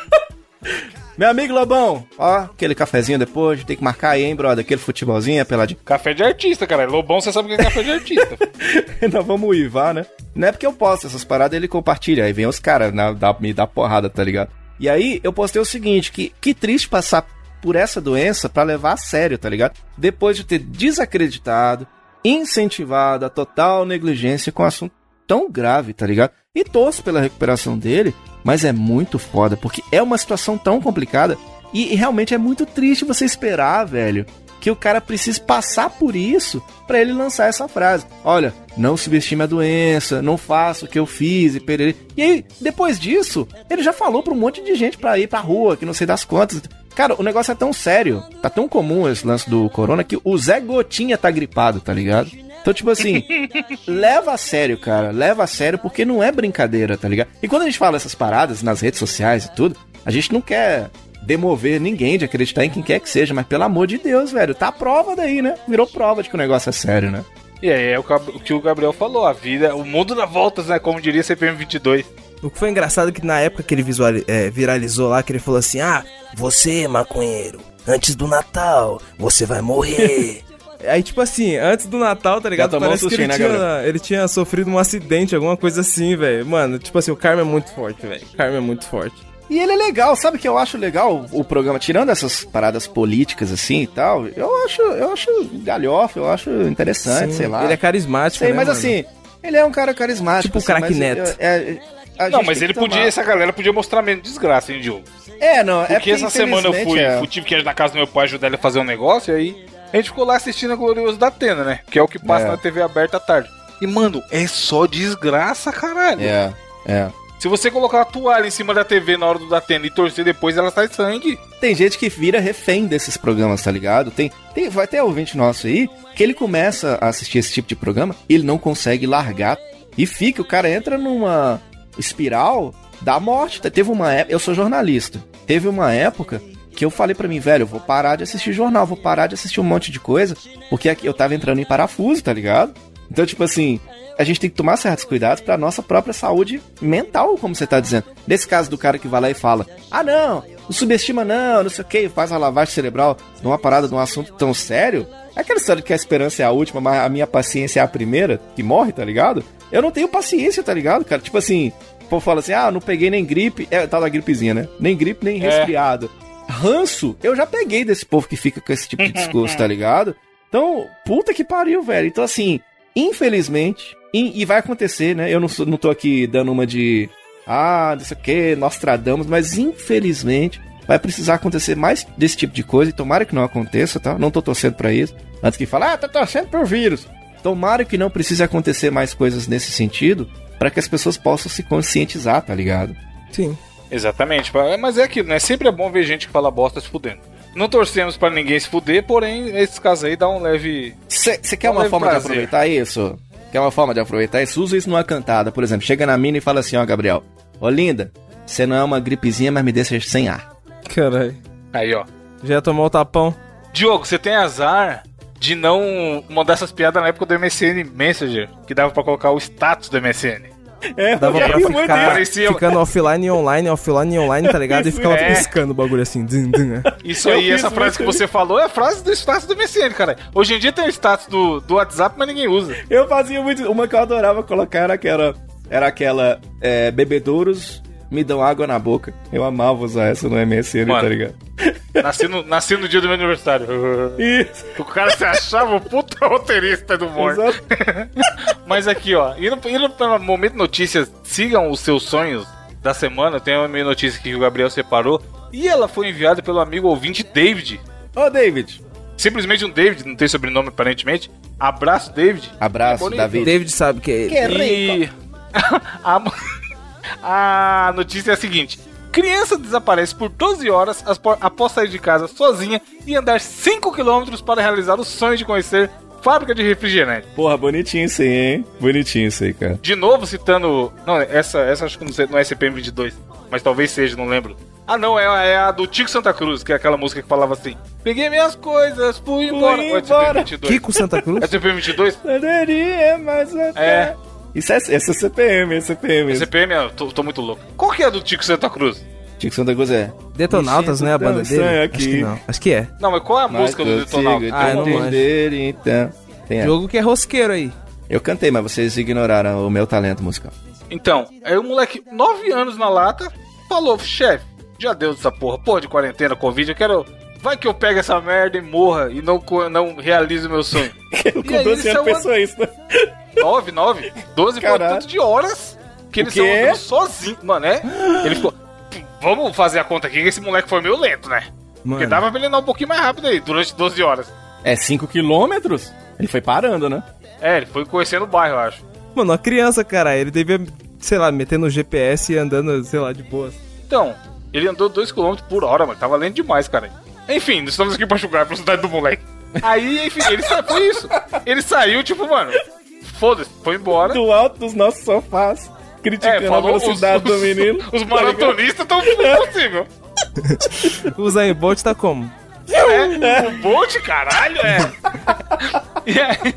Meu amigo Lobão, ó, aquele cafezinho depois, tem que marcar aí, hein, brother, aquele futebolzinho, peladinho. Café de artista, cara. Lobão, você sabe o que é café de artista. Nós vamos uivar, né? Não é porque eu posto essas paradas, ele compartilha. Aí vem os caras né, me dá porrada, tá ligado? E aí eu postei o seguinte: que, que triste passar por essa doença pra levar a sério, tá ligado? Depois de ter desacreditado, incentivado a total negligência com um assunto tão grave, tá ligado? E torço pela recuperação dele, mas é muito foda, porque é uma situação tão complicada e, realmente é muito triste você esperar, velho, que o cara precise passar por isso pra ele lançar essa frase. Olha, não subestime a doença, não faça o que eu fiz e perere. E aí, depois disso, ele já falou pra um monte de gente pra ir pra rua, que não sei das quantas. Cara, o negócio é tão sério, tá tão comum esse lance do corona que o Zé Gotinha tá gripado, tá ligado? Então, tipo assim, leva a sério, cara. Leva a sério porque não é brincadeira, tá ligado? E quando a gente fala essas paradas nas redes sociais e tudo, a gente não quer demover ninguém de acreditar em quem quer que seja, mas pelo amor de Deus, velho, tá a prova daí, né? Virou prova de que o negócio é sério, né? E aí é o que o Gabriel falou, a vida, o mundo dá voltas, né? Como diria CPM 22. O que foi engraçado é que na época que ele visuali- é, viralizou lá, que ele falou assim: Ah, você, maconheiro, antes do Natal, você vai morrer. Aí, tipo assim, antes do Natal, tá ligado? Parece um que ele né, tinha, ele tinha sofrido um acidente, alguma coisa assim, velho. Mano, tipo assim, o karma é muito forte, velho. O karma é muito forte. E ele é legal, sabe o que eu acho legal o programa, tirando essas paradas políticas assim e tal, eu acho, eu acho galhofa, eu acho interessante, Sim, sei lá. Ele é carismático, Sei, né, mas mano? assim, ele é um cara carismático. Tipo o assim, craque mas Neto. eu- é- a Não, mas ele podia, tomar- essa galera podia mostrar menos desgraça, hein, Diogo? É, não, é Porque essa semana eu fui, é. fui- tive que ir na casa do meu pai ajudar ele a fazer um negócio, e aí a gente ficou lá assistindo a Glorioso da Atena, né? Que é o que passa É. na TV aberta à tarde. E, mano, é só desgraça, caralho. É, é. Se você colocar a toalha em cima da TV na hora do Datena e torcer depois, ela sai sangue. Tem gente que vira refém desses programas, tá ligado? Tem, tem, vai ter ouvinte nosso aí que ele começa a assistir esse tipo de programa e ele não consegue largar. E fica, o cara entra numa espiral da morte. Teve uma época, eu sou jornalista. Teve uma época que eu falei pra mim, velho, eu vou parar de assistir jornal, vou parar de assistir um monte de coisa, porque aqui eu tava entrando em parafuso, tá ligado? Então, tipo assim, a gente tem que tomar certos cuidados pra nossa própria saúde mental, como você tá dizendo. Nesse caso do cara que vai lá e fala: "Ah, não, não subestima não, não sei o que, faz a lavagem cerebral numa parada, num assunto tão sério". É aquela história de que a esperança é a última, mas a minha paciência é a primeira, que morre, tá ligado? Eu não tenho paciência, tá ligado, cara? Tipo assim, o povo fala assim: ah, não peguei nem gripe. É, tá da gripezinha, né? Nem gripe, nem resfriado. Ranço, eu já peguei desse povo que fica com esse tipo de discurso, tá ligado? Então, puta que pariu, velho. Então, assim, infelizmente, e, e vai acontecer, né? Eu não, sou, não tô aqui dando uma de. Ah, não sei o que, Nostradamus, mas infelizmente vai precisar acontecer mais desse tipo de coisa. E tomara que não aconteça, tá? Não tô torcendo pra isso. Antes que fale, ah, tá torcendo por vírus. Tomara que não precise acontecer mais coisas nesse sentido para que as pessoas possam se conscientizar, tá ligado? Sim. Exatamente. Mas é aquilo, né? Sempre é bom ver gente que fala bosta se fudendo. Não torcemos pra ninguém se fuder, porém, nesses casos aí dá um leve. Você quer Um uma forma de prazer. aproveitar isso? Quer uma forma de aproveitar isso? Usa isso numa cantada. Por exemplo, chega na mina e fala assim, ó, Gabriel. Ô, linda, você não é uma gripezinha, mas me deixa sem ar. Caralho. Aí, ó. Já tomou o tapão? Diogo, você tem azar de não mandar essas piadas na época do MSN Messenger, que dava pra colocar o status do MSN. É, Dava pra ficar Parecia- ficando offline e online, offline e online, tá ligado? E ficava É. piscando o bagulho assim. Né? Isso aí, essa frase que você falou é a frase do status do MSN, cara. Hoje em dia tem o status do, do WhatsApp, mas ninguém usa. Eu fazia muito. Uma que eu adorava colocar era aquela. Era aquela. É, bebedouros me dão água na boca. Eu amava usar essa no MSN, Mano. tá ligado? Nasci no, nasci no dia do meu aniversário. Isso, O cara se achava o puta roteirista do humor. exato. Mas aqui, ó, indo, indo para Momento Notícias, sigam os seus sonhos da semana. Tem uma minha notícia que o Gabriel separou. E ela foi enviada pelo amigo ouvinte David. Ô, David. Simplesmente um David, não tem sobrenome aparentemente. Abraço, David. Abraço, Bonito. David. David sabe que é ele. E a, a notícia é a seguinte: criança desaparece por 12 horas após sair de casa sozinha e andar 5 km para realizar o sonho de conhecer fábrica de refrigerante. Porra, bonitinho isso aí, hein? Bonitinho isso aí, cara. De novo citando. Não, essa, essa acho que não, sei, não é CPM 22, mas talvez seja, não lembro. Ah, não, é, é a do Tico Santa Cruz, que é aquela música que falava assim: Peguei minhas coisas, fui embora. Ou é embora. 22? Kiko Santa Cruz? É CPM 22? Poderia, mas É. Isso é, esse é CPM, é CPM. Esse... CPM, eu tô, tô muito louco. Qual que é a do Tico Santa Cruz? Tico Santa Cruz é. Detonautas, né? A banda dele? aqui. Acho que não. Acho que é. Não, mas qual é a Mas música do Detonautas? Ah, não entender, então. Tem essa. Jogo que é rosqueiro aí. Eu cantei, mas vocês ignoraram o meu talento musical. Então, aí o moleque, 9 anos na lata, falou, chefe, já deu dessa porra, porra de quarentena, Covid, eu quero. Vai que eu pego essa merda e morra e não, não realize o meu sonho. Com aí, 12 isso é anos uma- pensou isso, né? 9, 9, 12 foi Caralho. tanto de horas que eles estão sozinhos. Mano, é? Ele ficou. Vamos fazer a conta aqui que esse moleque foi meio lento, né? Porque Mano, dava pra ele andar um pouquinho mais rápido aí, durante 12 horas. É 5 quilômetros? Ele foi parando, né? É, ele foi conhecendo o bairro, eu acho. mano, uma criança, cara. Ele devia, sei lá, meter no GPS e andando, sei lá, de boas. Então, ele andou 2km por hora, mano. Tava lento demais, cara. Enfim, estamos aqui pra julgar a velocidade do moleque. Aí, enfim, ele saiu, foi isso. Ele saiu, tipo, mano, foda-se, foi embora. Do alto dos nossos sofás, criticando a velocidade do menino. Os tá ligado? maratonistas estão impossível. O Zayn Bolt tá como? É, o Bolt, caralho, é. E aí,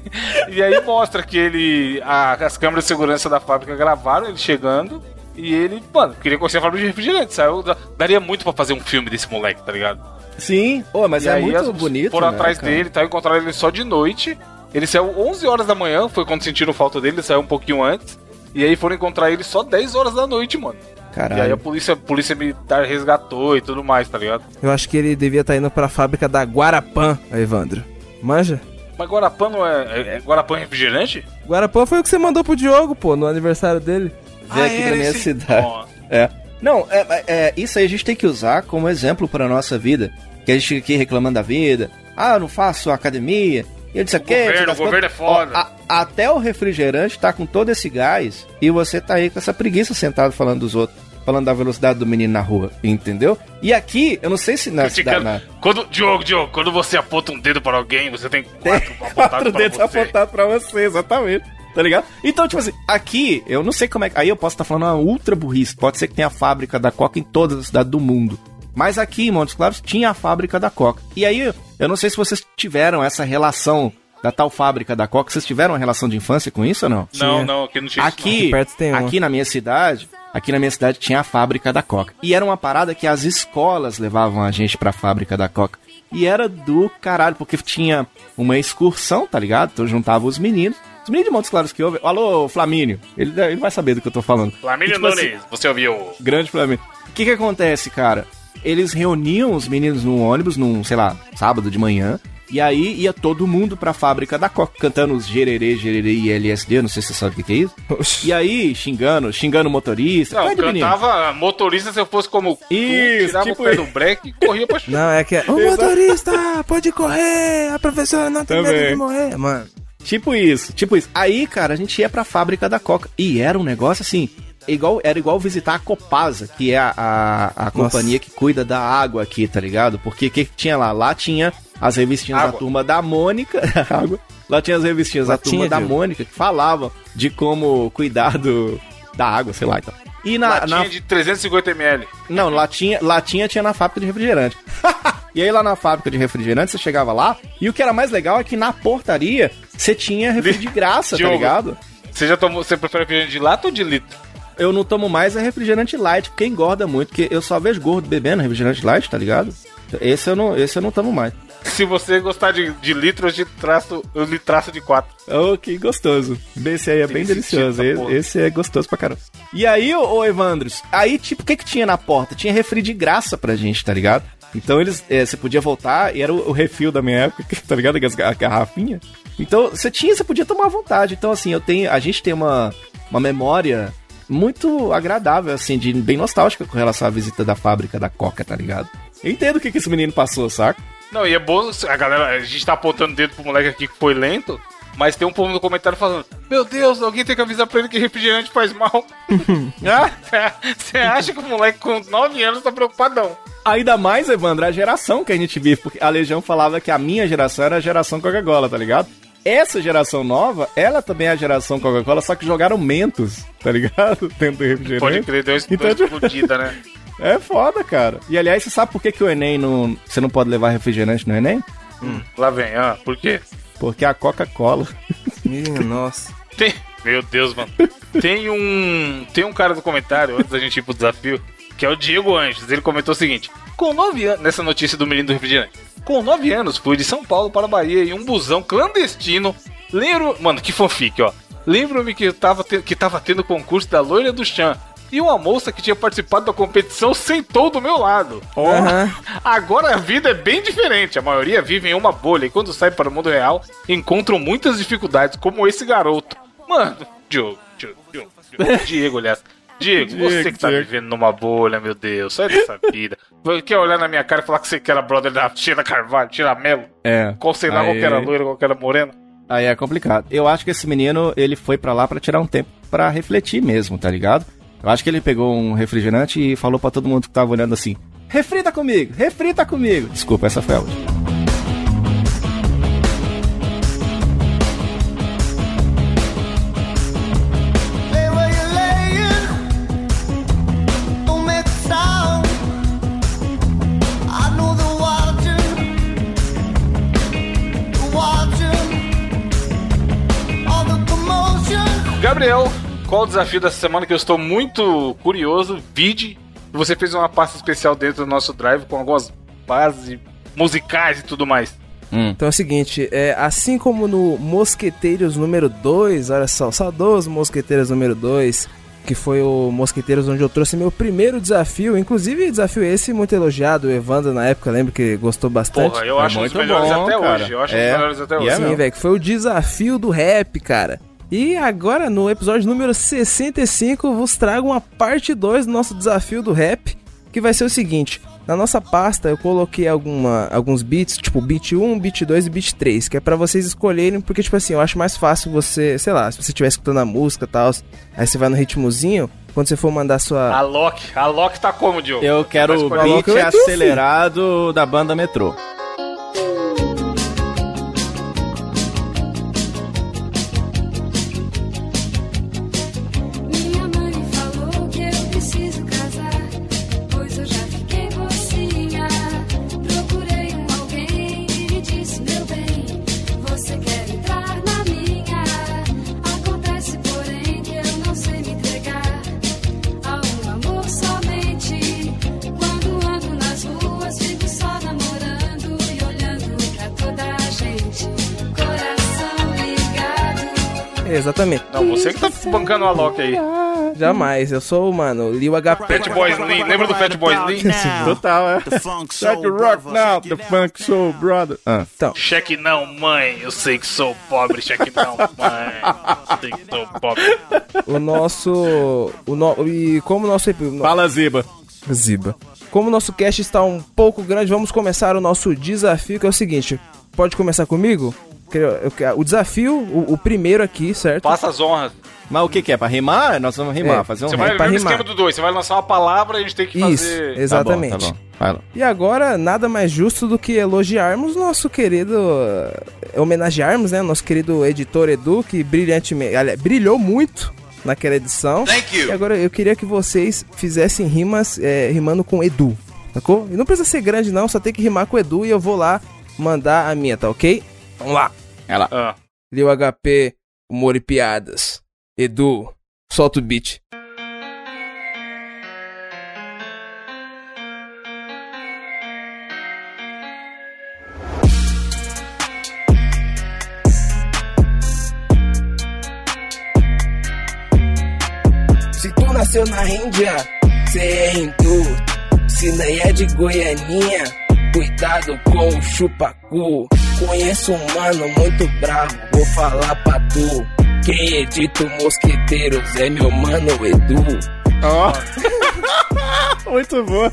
e aí mostra que ele. a- as câmeras de segurança da fábrica gravaram ele chegando. E ele, mano, queria conhecer a fábrica de refrigerante. Saiu, da- daria muito pra fazer um filme desse moleque, tá ligado? Sim, Ô, mas e é aí muito as- bonito. Foram né, atrás cara? dele, tá? Encontraram ele só de noite. Ele saiu 11 horas da manhã, foi quando sentiram falta dele, ele saiu um pouquinho antes. E aí foram encontrar ele só 10 horas da noite, mano. E aí a Caralho. polícia, a polícia militar resgatou e tudo mais, tá ligado? Eu acho que ele devia estar indo pra fábrica da Guarapã, Evandro. Manja? Mas Guarapã não é. é, é Guarapã refrigerante? Guarapã foi o que você mandou pro Diogo, pô, no aniversário dele. Vem aqui era pra minha esse- cidade. É. Não, é, é- é, isso aí a gente tem que usar como exemplo pra nossa vida. Que a gente fica aqui reclamando da vida. Ah, eu não faço academia. E eu disse aqui. governo, o governo é foda. até o refrigerante tá com todo esse gás e você tá aí com essa preguiça sentado falando dos outros. Falando da velocidade do menino na rua, entendeu? E aqui, eu não sei se na cidade. Na, Quando, Diogo, Diogo, quando você aponta um dedo para alguém, você tem tem quatro apontados quatro para dedos apontados pra você, exatamente. Tá ligado? Então, tipo assim, aqui, eu não sei como é que. Aí eu posso estar falando uma ultra burrice. Pode ser que tenha a fábrica da Coca em todas as cidades do mundo. Mas aqui em Montes Claros tinha a fábrica da Coca. E aí, eu não sei se vocês tiveram essa relação da tal fábrica da Coca. Vocês tiveram uma relação de infância com isso ou não? Não, não, aqui não tinha isso, Aqui, Aqui perto tem aqui na minha cidade, aqui na minha cidade tinha a fábrica da Coca. E era uma parada que as escolas levavam a gente pra fábrica da Coca. E era do caralho, porque tinha uma excursão, tá ligado? Então juntava os meninos. Os meninos de Montes Claros que ouvem. Alô, Flamínio. Ele, ele vai saber do que eu tô falando. E, tipo assim, Nunes, você ouviu? Grande Flamengo. O que que acontece, cara? Eles reuniam os meninos num ônibus, num, sei lá, sábado de manhã. E aí ia todo mundo pra fábrica da Coca, cantando os gererê, gererê e LSD, não sei se você sabe o que que é isso. Oxi. E aí, xingando, xingando o motorista. Não, de menino. cantava motorista se eu fosse como tu, Isso, tirava tipo o pé do break e corria pra. Não, é que é. O motorista pode correr, a professora não tem medo Também. de morrer. Mano, Tipo isso, tipo isso. Aí, cara, a gente ia pra fábrica da Coca. E era um negócio assim. Igual, era igual visitar a Copasa, que é a, a, a companhia que cuida da água aqui, tá ligado? Porque o que, que tinha lá? Lá tinha as revistinhas da Água. turma da Mônica. água. Lá tinha as revistinhas da Latinha, turma da Diogo. Mônica que falavam de como cuidar do, da água, sei lá e tal. E na, Latinha na, de 350ml. não, latinha, latinha tinha na fábrica de refrigerante. e aí lá na fábrica de refrigerante, você chegava lá, e o que era mais legal é que na portaria você tinha refri de graça, tá ligado? Você já tomou, você prefere refrigerante de lata ou de litro? Eu não tomo mais é refrigerante light, porque engorda muito, porque eu só vejo gordo bebendo refrigerante light, tá ligado? Esse eu não, esse eu não tomo mais. Se você gostar de, de litro, eu te traço, eu lhe traço de 4. Oh, que gostoso. Esse aí é Tem bem que delicioso. Esse, esse é gostoso pra caramba. E aí, ô, ô Evandros, aí, tipo, o que que tinha na porta? Tinha refri de graça pra gente, tá ligado? Então eles, é, você podia voltar e era o, o refil da minha época, tá ligado? A garrafinha. Então, você tinha, você podia tomar à vontade. Então, assim, eu tenho, a gente tem uma, uma memória muito agradável, assim, de bem nostálgica com relação à visita da fábrica da Coca, tá ligado? Eu entendo o que, que esse menino passou, saca? Não, e é bom, a galera, a gente tá apontando o dedo pro moleque aqui que foi lento, mas tem um povo no comentário falando: Meu Deus, alguém tem que avisar pra ele que refrigerante faz mal. ah, você acha que o moleque com 9 anos tá preocupadão? Ainda mais, Evandro, a geração que a gente vive, porque a Legião falava que a minha geração era a geração Coca-Cola, tá ligado? Essa geração nova, ela também é a geração Coca-Cola, só que jogaram mentos, tá ligado? Dentro do refrigerante. Pode crer, deu uma Então, tipo- explodida, né? É foda, cara. E aliás, você sabe por que, que o Enem não. Você não pode levar refrigerante no Enem? Lá vem, ah, por quê? Porque a Coca-Cola. nossa. Tem. Meu Deus, mano. Tem um. Tem um cara no comentário, antes da gente ir pro desafio, que é o Diego Anjos. Ele comentou o seguinte: Com 9 anos. Nessa notícia do menino do refrigerante. Com 9 anos, fui de São Paulo para a Bahia em um busão clandestino. Lembro. Mano, que fanfic, ó. Lembro-me que, eu tava te- que tava tendo concurso da loira do Chan. E uma moça que tinha participado da competição sentou do meu lado. Ó, Aham. Agora a vida é bem diferente. A maioria vive em uma bolha e quando sai para o mundo real encontram muitas dificuldades, como esse garoto. Mano, Diogo, Diogo, Diogo Diego, aliás. Diego, você que tá Diego. vivendo numa bolha, meu Deus, sai dessa vida. Quer olhar na minha cara e falar que você que era brother da Sheila Carvalho, Sheila Mello? É. Qual sei lá, Aí- qual que era loira, qual que era morena? Aí é complicado. Eu acho que esse menino, ele foi pra lá pra tirar um tempo pra refletir mesmo, tá ligado? Eu acho que ele pegou um refrigerante e falou pra todo mundo que tava olhando assim: refrita comigo, refrita comigo. Desculpa, essa foi a última. Qual o desafio dessa semana que eu estou muito curioso? Vide, você fez uma pasta especial dentro do nosso drive com algumas bases musicais e tudo mais. Então é o seguinte, é, assim como no Mosqueteiros número 2, olha só, saudoso Mosqueteiros número 2, que foi o Mosqueteiros onde eu trouxe meu primeiro desafio, inclusive desafio esse muito elogiado, o Evandro na época, lembro que gostou bastante. Porra, eu É acho muito melhores bom, até cara. hoje. Eu acho É. melhores até hoje. Sim, velho, que foi o desafio do rap, cara. E agora, no episódio número 65, eu vos trago uma parte 2 do nosso desafio do rap, que vai ser o seguinte. Na nossa pasta eu coloquei alguma, alguns beats, tipo beat 1, beat 2 e beat 3, que é pra vocês escolherem, porque tipo assim, eu acho mais fácil você, sei lá, se você estiver escutando a música e tal, aí você vai no ritmozinho, quando você for mandar sua... A Loki, a Loki tá como, Diogo? Eu quero o beat o Edu, acelerado da banda Metrô. Exatamente. Não, você que tá bancando o Alok aí. Jamais, eu sou, mano, Lil HP. Fat Boy Slim, lembra do Fat Boy Slim? Total, é. Like rock now, the funk soul brother. Ah. Cheque não, mãe. Eu sei que sou pobre, cheque não, mãe. Eu sei que sou pobre. O nosso. O no, e como o nosso. no- Fala, Ziba. Ziba. Como o nosso cast está um pouco grande, vamos começar o nosso desafio, que é o seguinte. Pode começar comigo? Eu- O desafio, o, o primeiro aqui, certo? Passa as honras. Mas o que que é? Pra rimar? Nós vamos rimar, É, fazer um Você vai pra ver o rimar. esquema do dois. Você vai lançar uma palavra e a gente tem que Isso, fazer. exatamente. Tá bom, tá bom. Vai lá. E agora, nada mais justo do que elogiarmos nosso querido. eh, homenagearmos, né? Nosso querido editor Edu, que brilhantemente. aliás, brilhou muito naquela edição. Thank you. E agora eu queria que vocês fizessem rimas eh, rimando com Edu, sacou? E não precisa ser grande, não, só tem que rimar com Edu e eu vou lá mandar a minha, tá ok? Vamos lá. Ela. Ah, Lil HP, humor e piadas. Edu, solta o beat. Se tu nasceu na Índia, cê é hindu. Se nem é de Goianinha, cuidado com o chupacu. Conheço um mano muito bravo, vou falar pra tu. Quem edita o Mosqueteiros é meu mano Edu. Muito bom.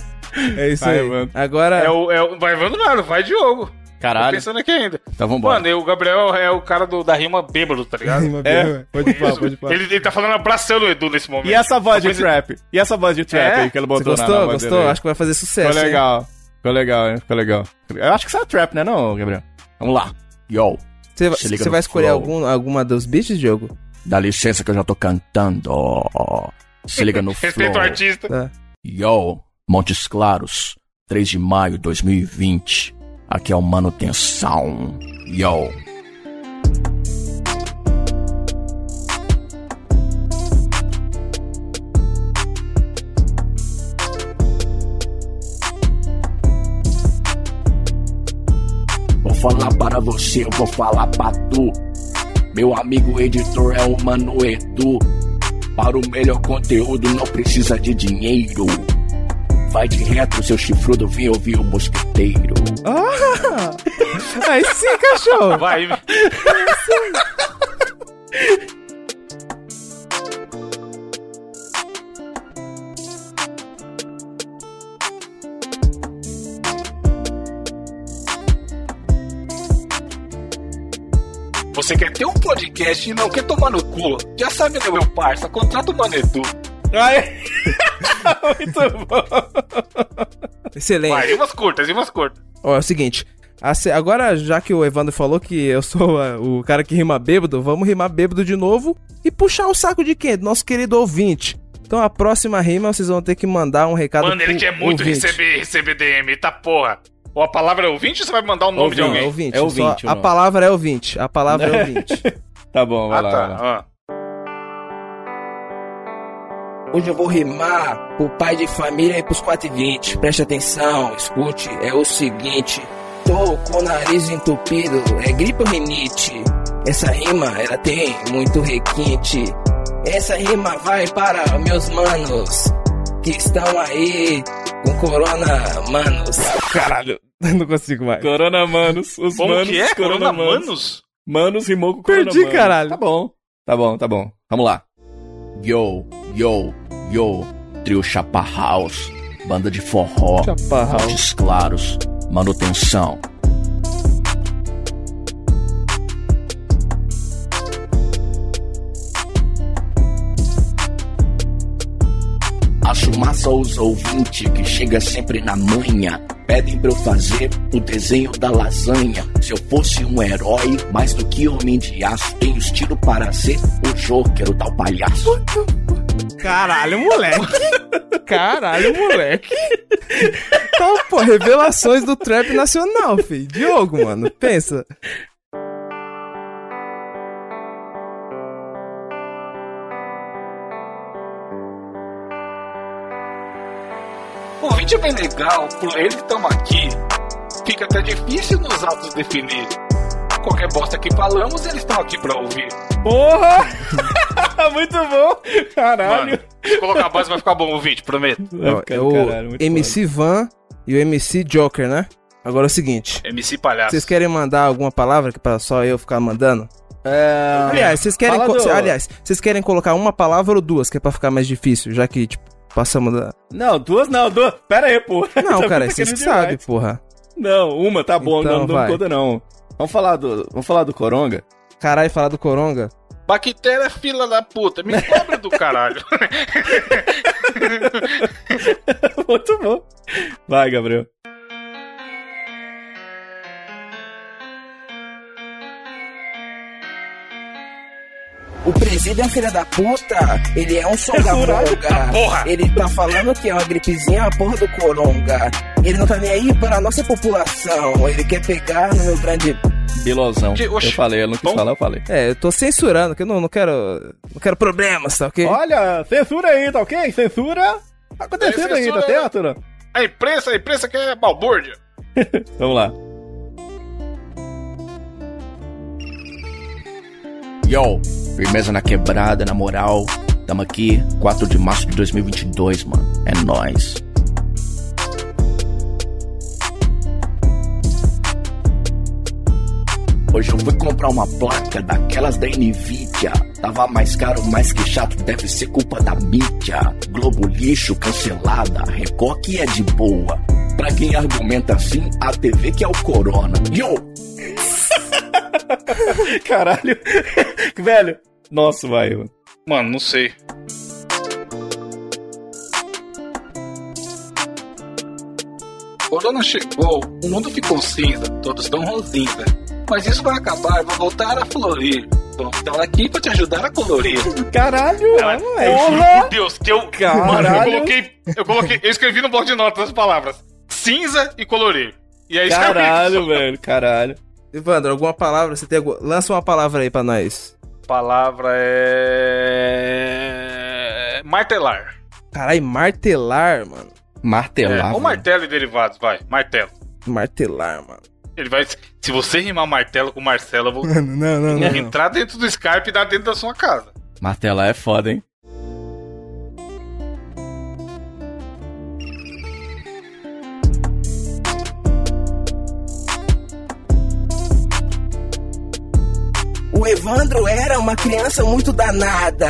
É isso Vai, aí. mano. Agora, é o, é o, vai vendo nada, vai Diogo. Tô Caralho. pensando aqui ainda. Então vambora. Mano, e o Gabriel é o cara do, da rima bêbado, tá ligado? É. pode falar, pode falar. Ele, ele tá falando abraçando o Edu nesse momento. E essa voz de Talvez- trap? E essa voz de trap É? aí que ele Você botou na- gostou? na Gostou? dele? Acho que vai fazer sucesso. Ficou hein? Ficou legal, hein? Ficou legal. Eu acho que isso é trap, né, não, Gabriel? Vamos lá. Yo, Você, vai escolher flow. algum, alguma dos beats, Diogo? dá licença que eu já tô cantando. Se liga no flow. Respeito o artista. Tá. Yo, Montes Claros, 3 de maio de 2020. Aqui é o Manutenção. Yo. Falar para você, eu vou falar pra tu. Meu amigo editor é o Mano Edu. Para o melhor conteúdo não precisa de dinheiro. Vai de reto, seu chifrudo, vem ouvir o mosqueteiro. Aí sim, cachorro. Vai. Você quer ter um podcast e não quer tomar no cu? Já sabe, né, meu parça? Contrata o Mano Edu. Muito bom. Excelente. Vai, e umas curtas, e umas curtas. Ó, é o seguinte. Agora, já que o Evandro falou que eu sou ah, o cara que rima bêbado, vamos rimar bêbado de novo e puxar o saco de quem? Do nosso querido ouvinte. Então a próxima rima vocês vão ter que mandar um recado Mano, ele quer muito ouvinte. receber, receber DM, tá porra. Ou a palavra é ouvinte ou você vai mandar o nome de Não, alguém? é ouvinte. É ouvinte, a palavra é ouvinte. A palavra é ouvinte. Tá bom, vai Ah, lá. vai lá. tá. Hoje eu vou rimar pro pai de família e pros 4 e 20. Preste atenção, escute, é o seguinte. Tô com o nariz entupido, é gripe ou rinite? Essa rima, ela tem muito requinte. Essa rima vai para meus manos que estão aí com corona, manos. Caralho, não consigo mais. Corona Manos. Os Como manos, que é? Corona Corona Manos. Manos? Manos rimou com Perdi, Corona Manos. caralho. Tá bom. Tá bom, tá bom. Vamos lá. Yo, yo, yo. Trio Chapa House. Banda de forró. Chapa House. Claros. Manutenção. Acho massa os ouvintes que chega sempre na manhã. Pedem pra eu fazer o desenho da lasanha. Se eu fosse um herói, mais do que homem de aço, tenho estilo para ser o Joker, o tal palhaço. Caralho, moleque. Caralho, moleque. Então, pô, revelações do trap nacional, filho. Diogo, mano, pensa. O vídeo é bem legal, por ele que estamos aqui. Fica até difícil nos autos definir. qualquer bosta que falamos, eles estão aqui pra ouvir. Porra! muito bom! Caralho! Mano, se colocar a base vai ficar bom, ouvinte, prometo. Vai Ó, ficar é o caralho, MC Van e o MC Joker, né? Agora é o seguinte. MC Palhaço. Vocês querem mandar alguma palavra que para só eu ficar mandando? É... Aliás, vocês querem, do- aliás, vocês querem colocar uma palavra ou duas, que é pra ficar mais difícil, já que tipo passamos da Não, duas não, duas. Pera aí, pô. Não, cara, muito vocês que sabem, demais. porra. Não, uma tá bom, Então não, não vai. conta não. Vamos falar do, vamos falar do Coronga? Caralho, falar do Coronga. Bactéria é fila da puta, me cobra do caralho. muito bom. Vai, Gabriel. O presídio é um filho da puta, ele é um songamonga. porra! Ele tá falando que é uma gripezinha, a porra do coronga. Ele não tá nem aí para a nossa população, ele quer pegar no meu grande... Bilosão. Eu falei, eu não quis Bom. falar, eu falei. É, eu tô censurando, que eu não, não quero. Não quero problemas, tá ok? Olha, censura aí, tá ok? Censura. Tá acontecendo É, aí, tá certo? A imprensa, a imprensa quer balbúrdia. Vamos lá. Yo, firmeza na quebrada, na moral. Tamo aqui, 4 de março de 2022, mano. É nóis. Hoje eu fui comprar uma placa daquelas da Nvidia. Tava mais caro, mais que chato, deve ser culpa da mídia. Globo lixo, cancelada, Record é de boa. Pra quem argumenta assim, a TV que é o Corona. Yo! Caralho. Velho. Nossa, vai, mano. Mano, não sei. Corona chegou, o mundo ficou cinza, todos estão rosinha. Mas isso vai acabar, vai voltar a florir. Vamos estar aqui pra te ajudar a colorir. Caralho, Cara, mano. juro Porra! por Deus, que eu. Caralho. Mano, eu coloquei. Eu coloquei. Eu escrevi no bloco de notas as palavras. Cinza e colorir. E aí Caralho, velho. Caralho. Evandro, alguma palavra? Você tem algum... Lança uma palavra aí pra nós. Palavra é. Martelar. Caralho, martelar, mano. É, Martelar. ou velho. martelo e derivados, vai. Martelo. Martelar, mano. Ele vai. Se você rimar martelo com Marcelo, eu vou Mano, não, não, não. entrar dentro do Skype e dar dentro da sua casa. Martelar é foda, hein? Evandro era uma criança muito danada.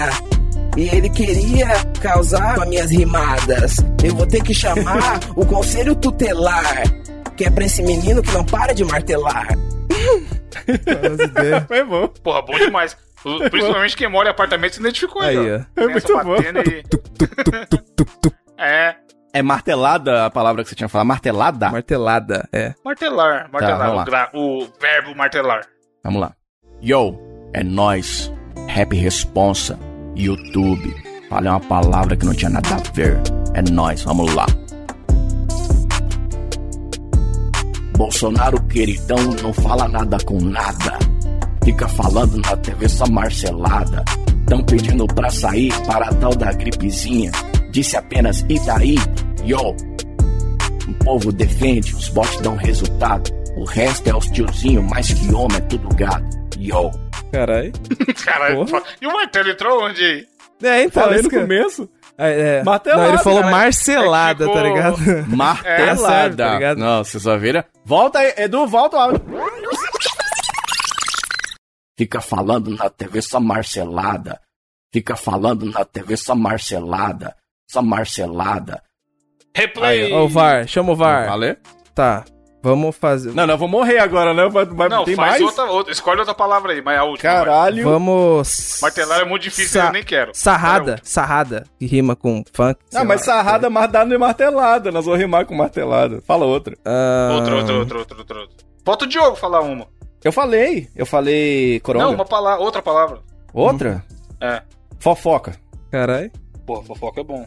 E ele queria causar as minhas rimadas. Eu vou ter que chamar o conselho tutelar. Que é pra esse menino que não para de martelar. Foi bom. Porra, bom demais. Principalmente quem mora em apartamento se identificou aí, Aí, ó. Criança muito bom. batendo e- É. É martelada a palavra que você tinha falado? Martelada? Martelada, é. Martelar. Martelar. vamos lá. o, gra- o verbo martelar. Vamos lá. Yo, é nóis. Rap Responsa. YouTube. Falei uma palavra que não tinha nada a ver. É nóis, vamos lá. Bolsonaro queridão não fala nada com nada. Fica falando na TV só marcelada. Tão pedindo pra sair para a tal da gripezinha. Disse apenas e daí? Yo, o povo defende, os bots dão resultado. O resto é os tiozinhos, mais que homem é tudo gado. Yo. Caralho. Caralho. E o martelo entrou onde aí? É, então, Falei isso no que... começo. É, é. Martelada, Não, ele falou cara. marcelada, É que tá ligado? Martelada. É, sério, tá ligado? Não, vocês só viram. Volta aí, Edu, volta o áudio. Fica falando na TV só marcelada. Fica falando na TV só marcelada. Só marcelada. Replay. Ó, o VAR, chama o VAR. Valeu? Tá, vamos fazer. Não, não, eu vou morrer agora, né? Vai, vai, Não, tem faz mais? outra, outra. Escolhe outra palavra aí, mas é a última. vai. Caralho. Vamos. Martelar é muito difícil, Sa- eu nem quero. Sarrada, sarrada, que rima com funk. Ah, mas lá. sarrada mais dado é martelada. Nós vamos rimar com martelada. Fala outra. Ah, Outra, outra, outra, outra, outra. outra. Bota o Diogo falar uma. Eu falei. Eu falei coronga. Não, uma palavra, outra palavra. Outra? É. Fofoca. Caralho. Porra, fofoca é bom.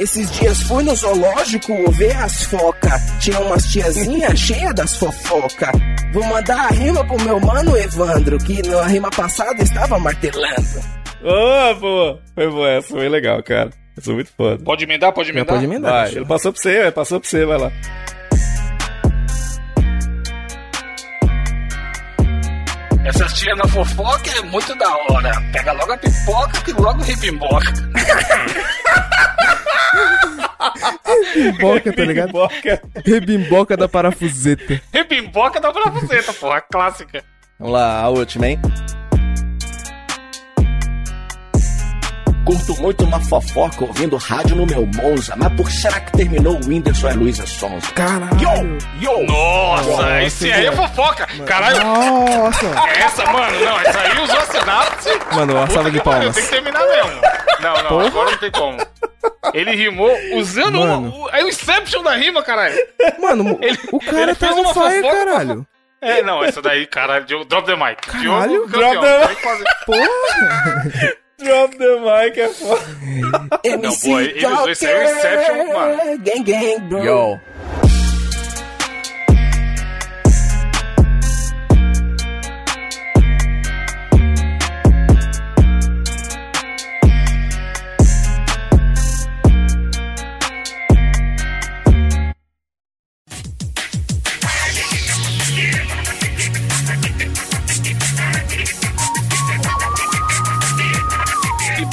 Esses dias fui no zoológico ver as focas. Tinha umas tiazinhas cheias das fofoca. Vou mandar a rima pro meu mano Evandro, que na rima passada estava martelando. Ô, pô. Foi boa essa, foi legal, cara. Eu sou muito foda. Pode emendar? Pode emendar? pode emendar. Vai, ele passou pra você, passou pra você, vai lá. Essas tias na fofoca é muito da hora. Pega logo a pipoca que logo ribimboca. Rebimboca, tá ligado? Boca. Rebimboca da parafuseta. Rebimboca da parafuseta, porra. Clássica. Vamos lá, a última, hein? Curto muito uma fofoca ouvindo rádio no meu Monza, mas por que será que terminou o Whindersson e a Luísa Sonza? Caralho. Yo! Nossa, esse aí é fofoca. Caralho. Nossa. Essa, mano, não, essa aí usou a sinapse. Mano, uma salva de palmas. Tem que terminar mesmo. Não, não, agora não tem como. Ele rimou usando o, o, é o Inception da rima, caralho. Mano, Ele- o cara ele tá uma fire, fofoca, caralho. É, não, essa daí, caralho, Diogo, drop the mic. Caralho, Diogo, drop the fazer- Porra. Drop the mic, é foda. Não, pô, ele usou esse aí, o Inception, mano. Gang, gang, bro. Yo.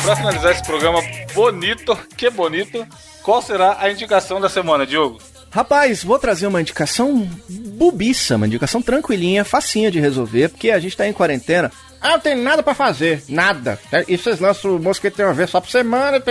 Pra finalizar esse programa bonito, que bonito, qual será a indicação da semana, Diogo? Rapaz, vou trazer uma indicação bobiça, uma indicação tranquilinha, facinha de resolver, porque a gente tá em quarentena. Ah, não tem nada pra fazer, nada. E vocês lançam o Mosqueteiro uma vez só por semana.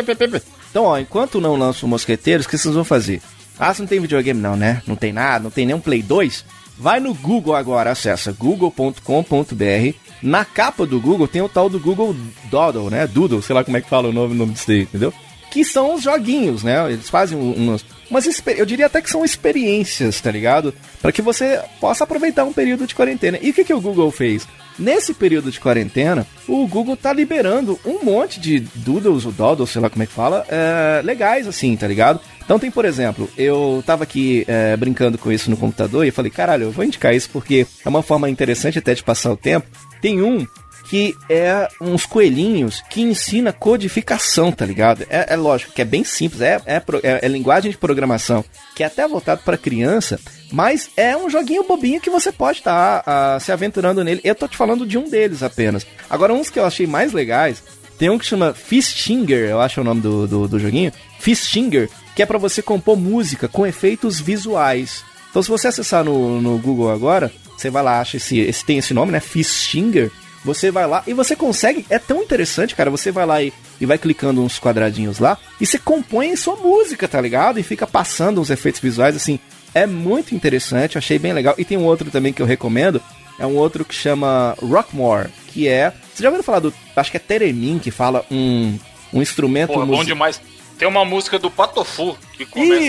Então, ó, enquanto não lançam o Mosqueteiros, o que vocês vão fazer? Ah, você não tem videogame não, né? Não tem nada, não tem nem um Play 2? Vai no Google agora, acessa google.com.br. Na capa do Google tem o tal do Google Doodle, né? Doodle, sei lá como é que fala o nome, o nome disso aí, entendeu? que são os joguinhos, né? Eles fazem um- umas, eu diria até que são experiências, tá ligado? Para que você possa aproveitar um período de quarentena. E o que, que o Google fez? Nesse período de quarentena, o Google tá liberando um monte de doodles, ou doodles, sei lá como é que fala, é, legais assim, tá ligado? Então tem, por exemplo, eu tava aqui é, brincando com isso no computador e falei, caralho, eu vou indicar isso porque é uma forma interessante até de passar o tempo. Tem um que é uns coelhinhos que ensina codificação, tá ligado? É, é lógico que é bem simples, é, é, é- é linguagem de programação, que é até voltado para criança, mas é um joguinho bobinho que você pode estar se aventurando nele. Eu tô te falando de um deles apenas. Agora, uns que eu achei mais legais, tem um que chama Fistinger, eu acho o nome do, do, do joguinho, Fistinger, que é para você compor música com efeitos visuais. Então, se você acessar no, no Google agora, você vai lá, acha esse, esse tem esse nome, né? Fistinger. Você vai lá e você consegue. É tão interessante, cara. Você vai lá e, e vai clicando uns quadradinhos lá e você compõe sua música, tá ligado? E fica passando uns efeitos visuais assim. É muito interessante, achei bem legal. E tem um outro também que eu recomendo. É um outro que chama Rockmore, que é. Você já ouviu falar do. Acho que é Teremin que fala um, um instrumento Pô, é bom musical. demais. Tem uma música do Patofu que começa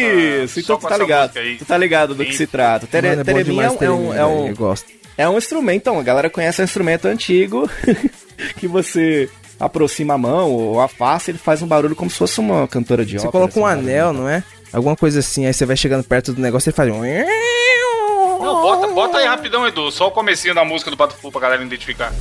Isso, só então com tu tá ligado. música aí. Tu tá ligado do que Sim. se trata. Tere, Mano, é Teremin é um- é um, é um, Eu gosto. É um instrumento, então, a galera conhece um instrumento antigo que você aproxima a mão ou afasta, ele faz um barulho como se fosse uma cantora de Você ópera. coloca um assim, anel, não é? Alguma coisa assim, aí você vai chegando perto do negócio e faz um... Não, bota, bota aí rapidão, Edu. Só o comecinho da música do Patofu pra galera identificar.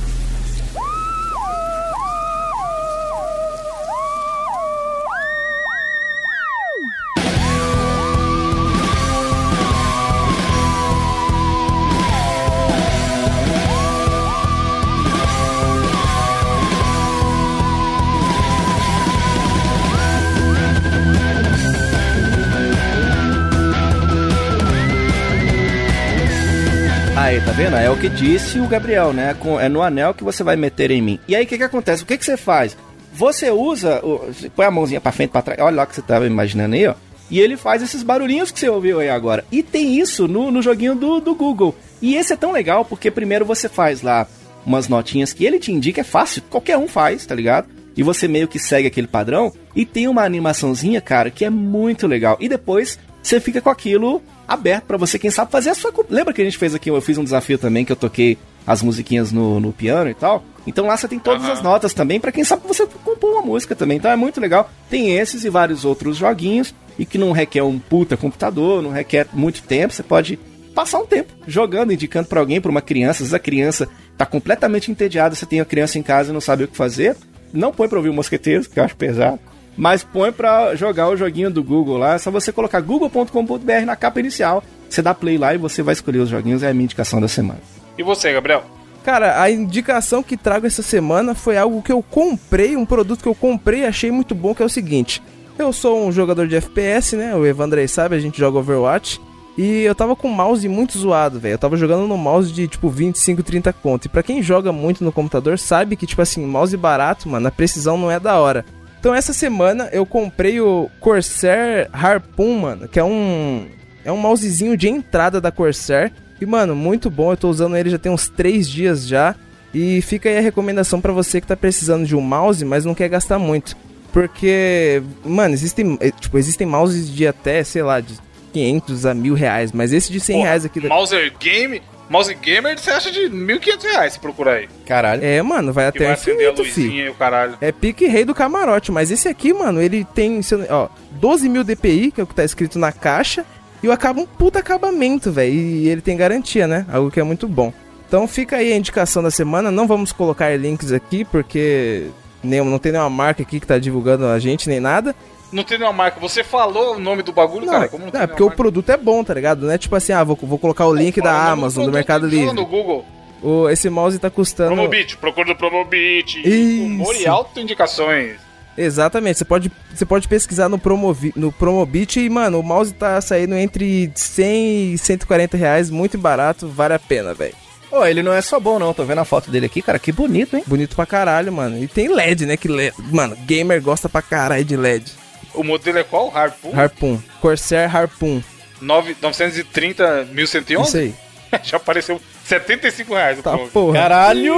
Vendo? É o que disse o Gabriel, né? É no anel que você vai meter em mim. E aí, o que que acontece? O que que você faz? Você usa, você põe a mãozinha pra frente, pra trás, olha lá o que você tava imaginando aí, ó. E ele faz esses barulhinhos que você ouviu aí agora. E tem isso no, no joguinho do, do Google. E esse é tão legal porque primeiro você faz lá umas notinhas que ele te indica, é fácil, qualquer um faz, tá ligado? E você meio que segue aquele padrão e tem uma animaçãozinha, cara, que é muito legal. E depois você fica com aquilo aberto pra você, quem sabe, fazer a sua. Lembra que a gente fez aqui? Eu fiz um desafio também que eu toquei as musiquinhas no, no piano e tal. Então lá você tem todas Aham. as notas também, pra quem sabe você compor uma música também. Então é muito legal. Tem esses e vários outros joguinhos e que não requer um puta computador, não requer muito tempo. Você pode passar um tempo jogando, indicando pra alguém, pra uma criança. Às vezes a criança tá completamente entediada, você tem a criança em casa e não sabe o que fazer. Não põe pra ouvir o Mosqueteiros, que eu acho pesado. Mas põe pra jogar o joguinho do Google lá. É só você colocar google.com.br na capa inicial. Você dá play lá e você vai escolher os joguinhos. É a minha indicação da semana. E você, Gabriel? Cara, a indicação que trago essa semana foi algo que eu comprei, um produto que eu comprei e achei muito bom, que é o seguinte. Eu sou um jogador de FPS, né? O Evandrei sabe, a gente joga Overwatch. E eu tava com um mouse muito zoado, velho. Eu tava jogando no mouse de tipo 25, 30 conto. E pra quem joga muito no computador, sabe que, tipo assim, mouse barato, mano, a precisão não é da hora. Então essa semana eu comprei o Corsair Harpoon, mano, que é um. É um mousezinho de entrada da Corsair. E, mano, muito bom. Eu tô usando ele já tem uns 3 dias já. E fica aí a recomendação pra você que tá precisando de um mouse, mas não quer gastar muito. Porque, mano, existem, eh, tipo, existem mouses de até, sei lá, de 500 a mil reais. Mas esse de 100 reais aqui... da- Mouser Game. Mouse Gamer você acha de 1.500 reais se procurar aí. Caralho. É, mano, vai Que até vai acender a infinito, fi. luzinha e o caralho. É pique rei do camarote, mas esse aqui, mano, ele tem, ó, 12 mil DPI, que é o que tá escrito na caixa, e o acaba um puta acabamento, velho, e ele tem garantia, né? Algo que é muito bom. Então fica aí a indicação da semana, não vamos colocar links aqui, porque nem, não tem nenhuma marca aqui que tá divulgando a gente, nem nada. Não tem nenhuma marca. Você falou o nome do bagulho, Não, cara? Como não tem é porque o nenhuma produto é bom, tá ligado? Não é tipo assim, ah, vou, vou colocar o marca? link Fala o da Amazon, do Mercado Livre. no Google. O, esse mouse tá custando... Promobit, procura do Promobit. Isso. Humor e autoindicações. Exatamente, você pode, você pode pesquisar no, Promovi, no Promobit e, mano, o mouse tá saindo entre 100 e 140 reais, muito barato, vale a pena, velho. Ô, ele não é só bom, não. Tô vendo a foto dele aqui, cara. Que bonito, hein? Bonito pra caralho, mano. E tem LED, né? Que LED. Mano, gamer gosta pra caralho de LED. O modelo é qual? Harpoon? Harpoon. Corsair Harpoon. 9, 930 1111? Isso aí. Já apareceu 75 reais o Tá porra. Caralho!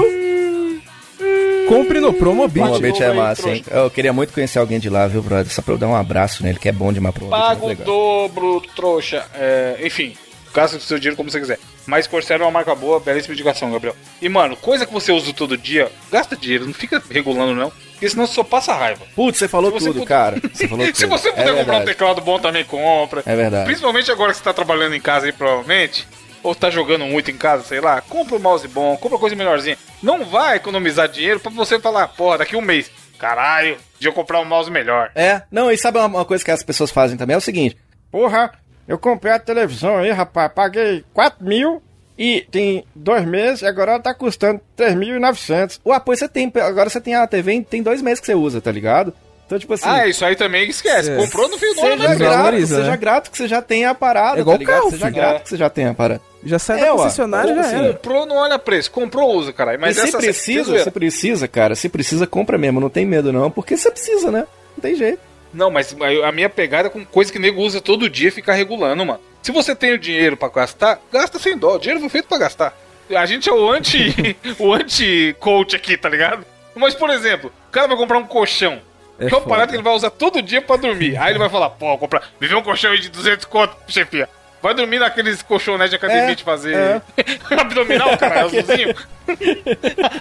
Compre no Promobit. Promobit é massa, hein? Eu queria muito conhecer alguém de lá, viu, brother? Só pra eu dar um abraço nele, que é bom demais. Promobit, Paga o dobro, trouxa. É, enfim, gasta o seu dinheiro como você quiser. Mas Corsair é uma marca boa, belíssima indicação, Gabriel. E, mano, coisa que você usa todo dia, gasta dinheiro, não fica regulando, não. Porque senão você só passa raiva. Putz, você falou você tudo, puder- cara. Você falou tudo. Se você puder é comprar um teclado bom, também compra. É verdade. Principalmente agora que você tá trabalhando em casa aí, provavelmente. Ou tá jogando muito em casa, sei lá. Compra um mouse bom, compra coisa melhorzinha. Não vai economizar dinheiro pra você falar, porra, daqui um mês. Caralho, de eu comprar um mouse melhor. É, não, e sabe uma coisa que as pessoas fazem também? É o seguinte. Porra, eu comprei a televisão aí, rapaz, paguei 4 mil e tem dois meses e agora ela tá custando 3.900. Ué, pois você tem, agora você tem a TV em- tem dois meses que você usa, tá ligado? Então, tipo assim... Ah, isso aí também esquece. É. Comprou no fim do ano, Seja né? Grato, né? seja grato que você já tem a parada, É igual tá ligado? carro, seja filho. grato É. que você já tem a parada. Já sai É, da concessionária, já era. Comprou, não olha preço. Comprou, usa, caralho. Mas e se essa precisa, zoeira. se precisa, cara, se precisa, compra mesmo, não tem medo não, porque você precisa, né? Não tem jeito. Não, mas a minha pegada é com coisa que nego usa todo dia e fica regulando, mano. Se você tem o dinheiro pra gastar, gasta sem dó. O dinheiro foi feito pra gastar. A gente é o anti o anti-coach aqui, tá ligado? Mas, por exemplo, o cara vai comprar um colchão. É que é uma foda. parada que ele vai usar todo dia pra dormir. Aí ele vai falar, pô, comprar, me vê um colchão aí de 200 conto, chefia. Vai dormir naqueles colchonetes de academia É, de fazer é. abdominal, cara, azulzinho.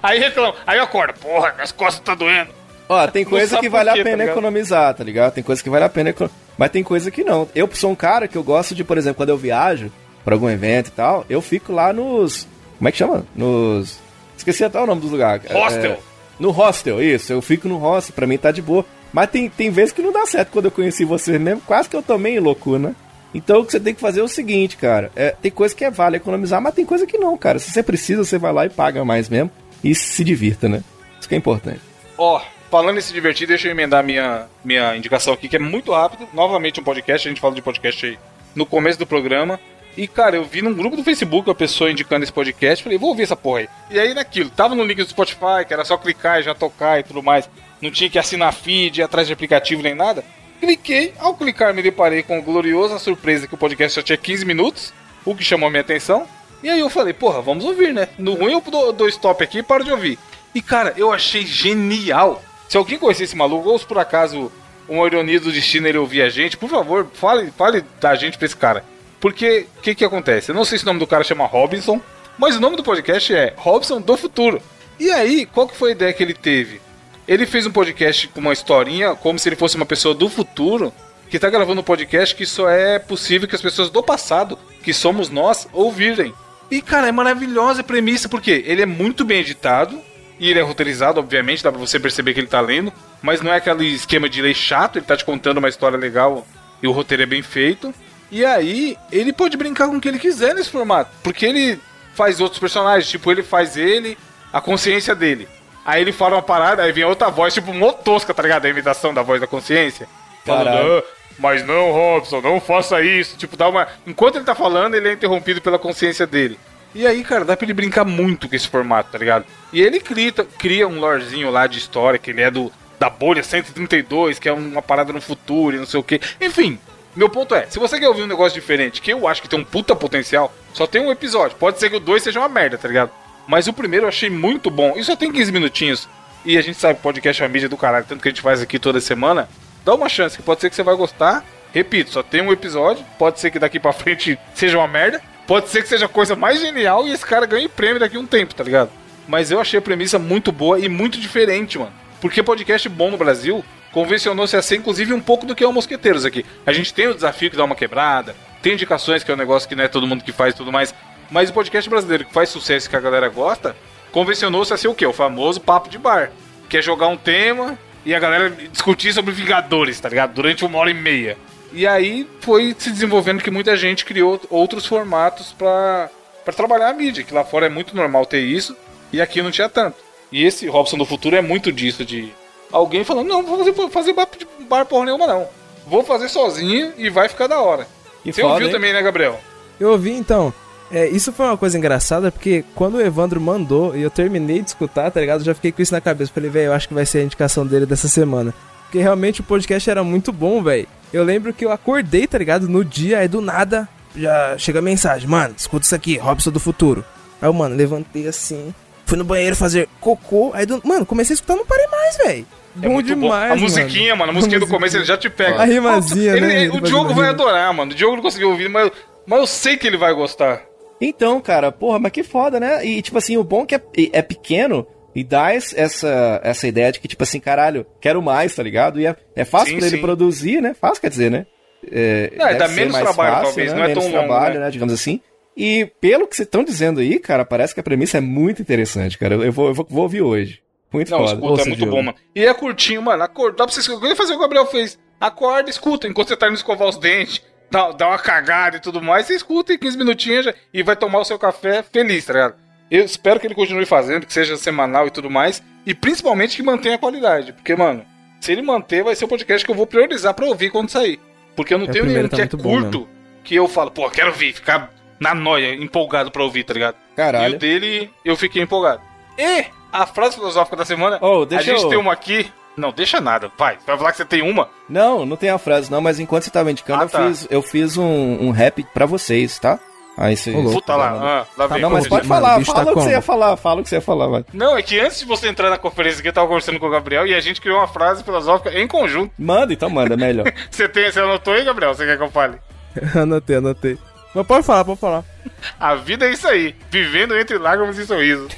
aí reclama, aí acorda, porra, minhas costas tá doendo. Ó, tem coisa que vale a tá pena ligado? economizar, tá ligado? Tem coisa que vale a pena economizar. Mas tem coisa que não. Eu sou um cara que eu gosto de, por exemplo, quando eu viajo pra algum evento e tal, eu fico lá nos. Como é que chama? Nos. Esqueci até o nome dos lugares. Hostel. É, no hostel, isso. Eu fico no hostel, pra mim tá de boa. Mas tem, tem vezes que não dá certo quando eu conheci você mesmo. Quase que eu tomei loucura, né? Então o que você tem que fazer é o seguinte, cara. É, tem coisa que é vale economizar, mas tem coisa que não, cara. Se você precisa, você vai lá e paga mais mesmo. E se divirta, né? Isso que é importante. Ó, falando em se divertir, deixa eu emendar minha, minha indicação aqui, que é muito rápido. Novamente um podcast, a gente fala de podcast aí no começo do programa. E, cara, eu vi num grupo do Facebook uma pessoa indicando esse podcast, falei, vou ouvir essa porra aí. E aí naquilo, tava no link do Spotify, que era só clicar e já tocar e tudo mais. Não tinha que assinar feed, ir atrás de aplicativo nem nada. Cliquei, ao clicar me deparei com a gloriosa surpresa que o podcast já tinha 15 minutos, o que chamou minha atenção. E aí eu falei, porra, vamos ouvir, né? No ruim eu dou, dou stop aqui e paro de ouvir. E cara, eu achei genial. Se alguém conhecer esse maluco, ou se por acaso uma ironia do destino ele ouvir a gente, por favor, fale, fale da gente pra esse cara. Porque o que que acontece? Eu não sei se o nome do cara chama Robinson, mas o nome do podcast é Robson do Futuro. E aí, qual que foi a ideia que ele teve? Ele fez um podcast com uma historinha, como se ele fosse uma pessoa do futuro, que tá gravando um podcast que só é possível que as pessoas do passado, que somos nós, ouvirem. E, cara, é maravilhosa a premissa, porque ele é muito bem editado, E ele é roteirizado, obviamente, dá pra você perceber que ele tá lendo. Mas não é aquele esquema de ler chato, ele tá te contando uma história legal e o roteiro é bem feito. E aí, ele pode brincar com o que ele quiser nesse formato. Porque ele faz outros personagens, tipo, ele faz ele, a consciência dele. Aí ele fala uma parada, aí vem outra voz, tipo, mó tosca, tá ligado? A imitação da voz da consciência. Falando. "Ah, mas não, Robson, não faça isso. Tipo, dá uma. Enquanto ele tá falando, ele é interrompido pela consciência dele. E aí, cara, dá pra ele brincar muito com esse formato, tá ligado? E ele cria, cria um lorezinho lá de história, que ele é do da bolha 132, que é uma parada no futuro e não sei o que. Enfim, meu ponto é, se você quer ouvir um negócio diferente, que eu acho que tem um puta potencial, só tem um episódio. Pode ser que o dois seja uma merda, tá ligado? Mas o primeiro eu achei muito bom. E só tem 15 minutinhos. E a gente sabe que podcast é a mídia do caralho, tanto que a gente faz aqui toda semana. Dá uma chance, que pode ser que você vai gostar. Repito, só tem um episódio. Pode ser que daqui pra frente seja uma merda. Pode ser que seja a coisa mais genial e esse cara ganhe prêmio daqui a um tempo, tá ligado? Mas eu achei a premissa muito boa e muito diferente, mano. Porque podcast bom no Brasil convencionou-se a ser, inclusive, um pouco do que é o Mosqueteiros aqui. A gente tem o desafio que dá uma quebrada, tem indicações que é um negócio que não é todo mundo que faz e tudo mais. Mas o podcast brasileiro que faz sucesso que a galera gosta, convencionou-se a ser o quê? O famoso papo de bar. Que é jogar um tema e a galera discutir sobre Vingadores, tá ligado? Durante uma hora e meia. E aí foi se desenvolvendo que muita gente criou outros formatos pra, pra trabalhar a mídia, que lá fora é muito normal ter isso, e aqui não tinha tanto. E esse Robson do Futuro é muito disso, de alguém falando, não, vou fazer, fazer bar, bar porra nenhuma não. Vou fazer sozinho e vai ficar da hora. Você foda, ouviu hein? também, né, Gabriel? Eu ouvi então. É, isso foi uma coisa engraçada, porque quando o Evandro mandou e eu terminei de escutar, tá ligado? Eu já fiquei com isso na cabeça. Falei, velho, eu acho que vai ser a indicação dele dessa semana. Porque realmente o podcast era muito bom, velho. Eu lembro que eu acordei, tá ligado? No dia, aí do nada já chega a mensagem: Mano, escuta isso aqui, Robson do Futuro. Aí eu, mano, levantei assim, fui no banheiro fazer cocô. Aí, do... mano, comecei a escutar, não parei mais, velho. É Bom muito demais, A musiquinha, mano, a musiquinha do começo ele já te pega. A rimazinha, Ele- né? ele- o Diogo vai adorar, mano. O Diogo não conseguiu ouvir, mas, mas eu sei que ele vai gostar. Então, cara, porra, mas que foda, né? E, tipo assim, o bom é que é, é pequeno e dá es- essa, essa ideia de que, tipo assim, caralho, quero mais, tá ligado? E é, é fácil Sim, pra ele sim. produzir, né? Fácil, quer dizer, né? É, Não, é, dá menos mais trabalho, talvez, não é menos tão longo, trabalho, né? né? Digamos assim. E pelo que vocês estão dizendo aí, cara, parece que a premissa é muito interessante, cara. Eu, eu vou, eu vou, vou ouvir hoje. Muito Não, foda. escuta, é muito bom, mano. E é curtinho, mano. Acorda, dá pra você escutar. fazer o que o Gabriel fez. Acorda, escuta. Enquanto você tá indo escovar os dentes, dá, dá uma cagada e tudo mais, você escuta em 15 minutinhos já, e vai tomar o seu café feliz, tá ligado? Eu espero que ele continue fazendo, que seja semanal e tudo mais. E principalmente que mantenha a qualidade. Porque, mano, se ele manter, vai ser o podcast que eu vou priorizar pra ouvir quando sair. Porque eu não É, o tenho nenhum primeiro tá que é bom curto que eu falo, pô, quero ouvir, ficar na noia, empolgado pra ouvir, tá ligado? E Caralho. o dele, eu fiquei empolgado. E a frase filosófica da semana, Oh, a gente eu- tem uma aqui. Não, deixa nada, vai. Você vai falar que você tem uma? Não, não tem a frase não, mas enquanto você tava indicando, Ah, eu tá. fiz, eu fiz um, um rap pra vocês, tá? Aí você... Ô. Puta lá, ah, lá vem. Não, mas pode. Mano, falar, fala tá o que você ia falar, fala o que você ia falar, vai. Não, é que antes de você entrar na conferência aqui, eu tava conversando com o Gabriel e a gente criou uma frase filosófica em conjunto. Manda, então manda, melhor. Você, tem, você anotou aí, Gabriel? Você quer que eu fale? anotei, anotei. Mas pode falar, pode falar. A vida é isso aí, vivendo entre lágrimas e sorrisos.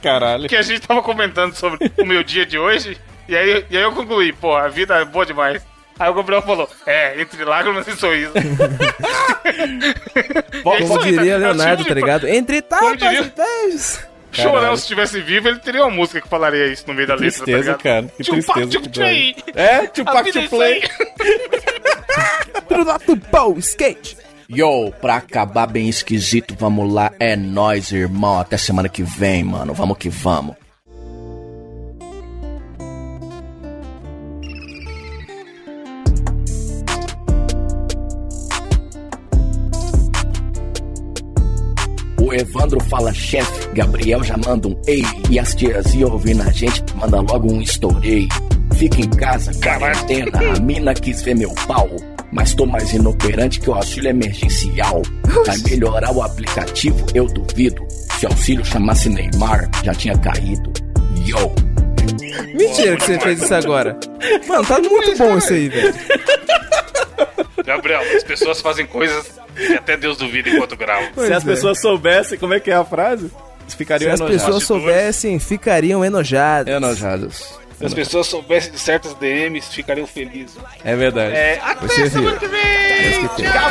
Caralho. que a gente tava comentando sobre o meu dia de hoje, e aí, e aí eu concluí, pô, a vida é boa demais. Aí o Gabriel falou, é, entre lágrimas e sorrisos. E é Como aí, diria é o Leonardo, tipo tá de- ligado? Entre Como tapas e beijos. Chorão, se estivesse vivo, ele teria uma música que falaria isso no meio da letra, tá Tristeza, ligado? cara. Que Tupac tristeza. que play. É, Tupac to play. do pau, skate. Yo, pra acabar bem esquisito, vamos lá. É nóis, irmão. Até semana que vem, mano. Vamos que vamos. O Evandro fala chefe, Gabriel já manda um ei. E as tiazinhas ouvindo a gente, manda logo um estourei. Fica em casa, quarentena, a mina quis ver meu pau. Mas tô mais inoperante que o auxílio emergencial. Vai melhorar o aplicativo, eu duvido. Se o auxílio chamasse Neymar, já tinha caído. Yo! Mentira que você fez isso agora. Mano, tá muito bom isso aí, velho. Gabriel, as pessoas fazem coisas que até Deus duvida enquanto grava. Se as é. pessoas soubessem como é que é a frase, eles Se ficariam as pessoas soubessem, ficariam enojadas. Enojados. Se as pessoas soubessem de certas DMs, ficariam felizes. É verdade. É, até Você semana viu. que vem! que tem. Tchau!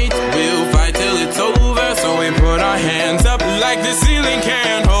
Our hands up like the ceiling can't hold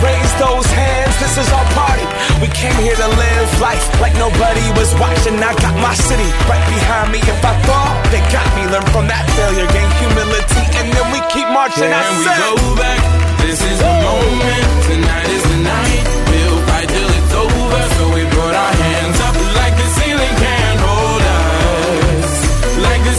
Raise those hands, this is our party. We came here to live life like nobody was watching. I got my city right behind me. If I fall, they got me. Learn from that failure, gain humility, and then we keep marching. Can I we go back? This is the moment. Tonight is the night. We'll fight till it's over. So we put our hands up like the ceiling can't hold us. Like the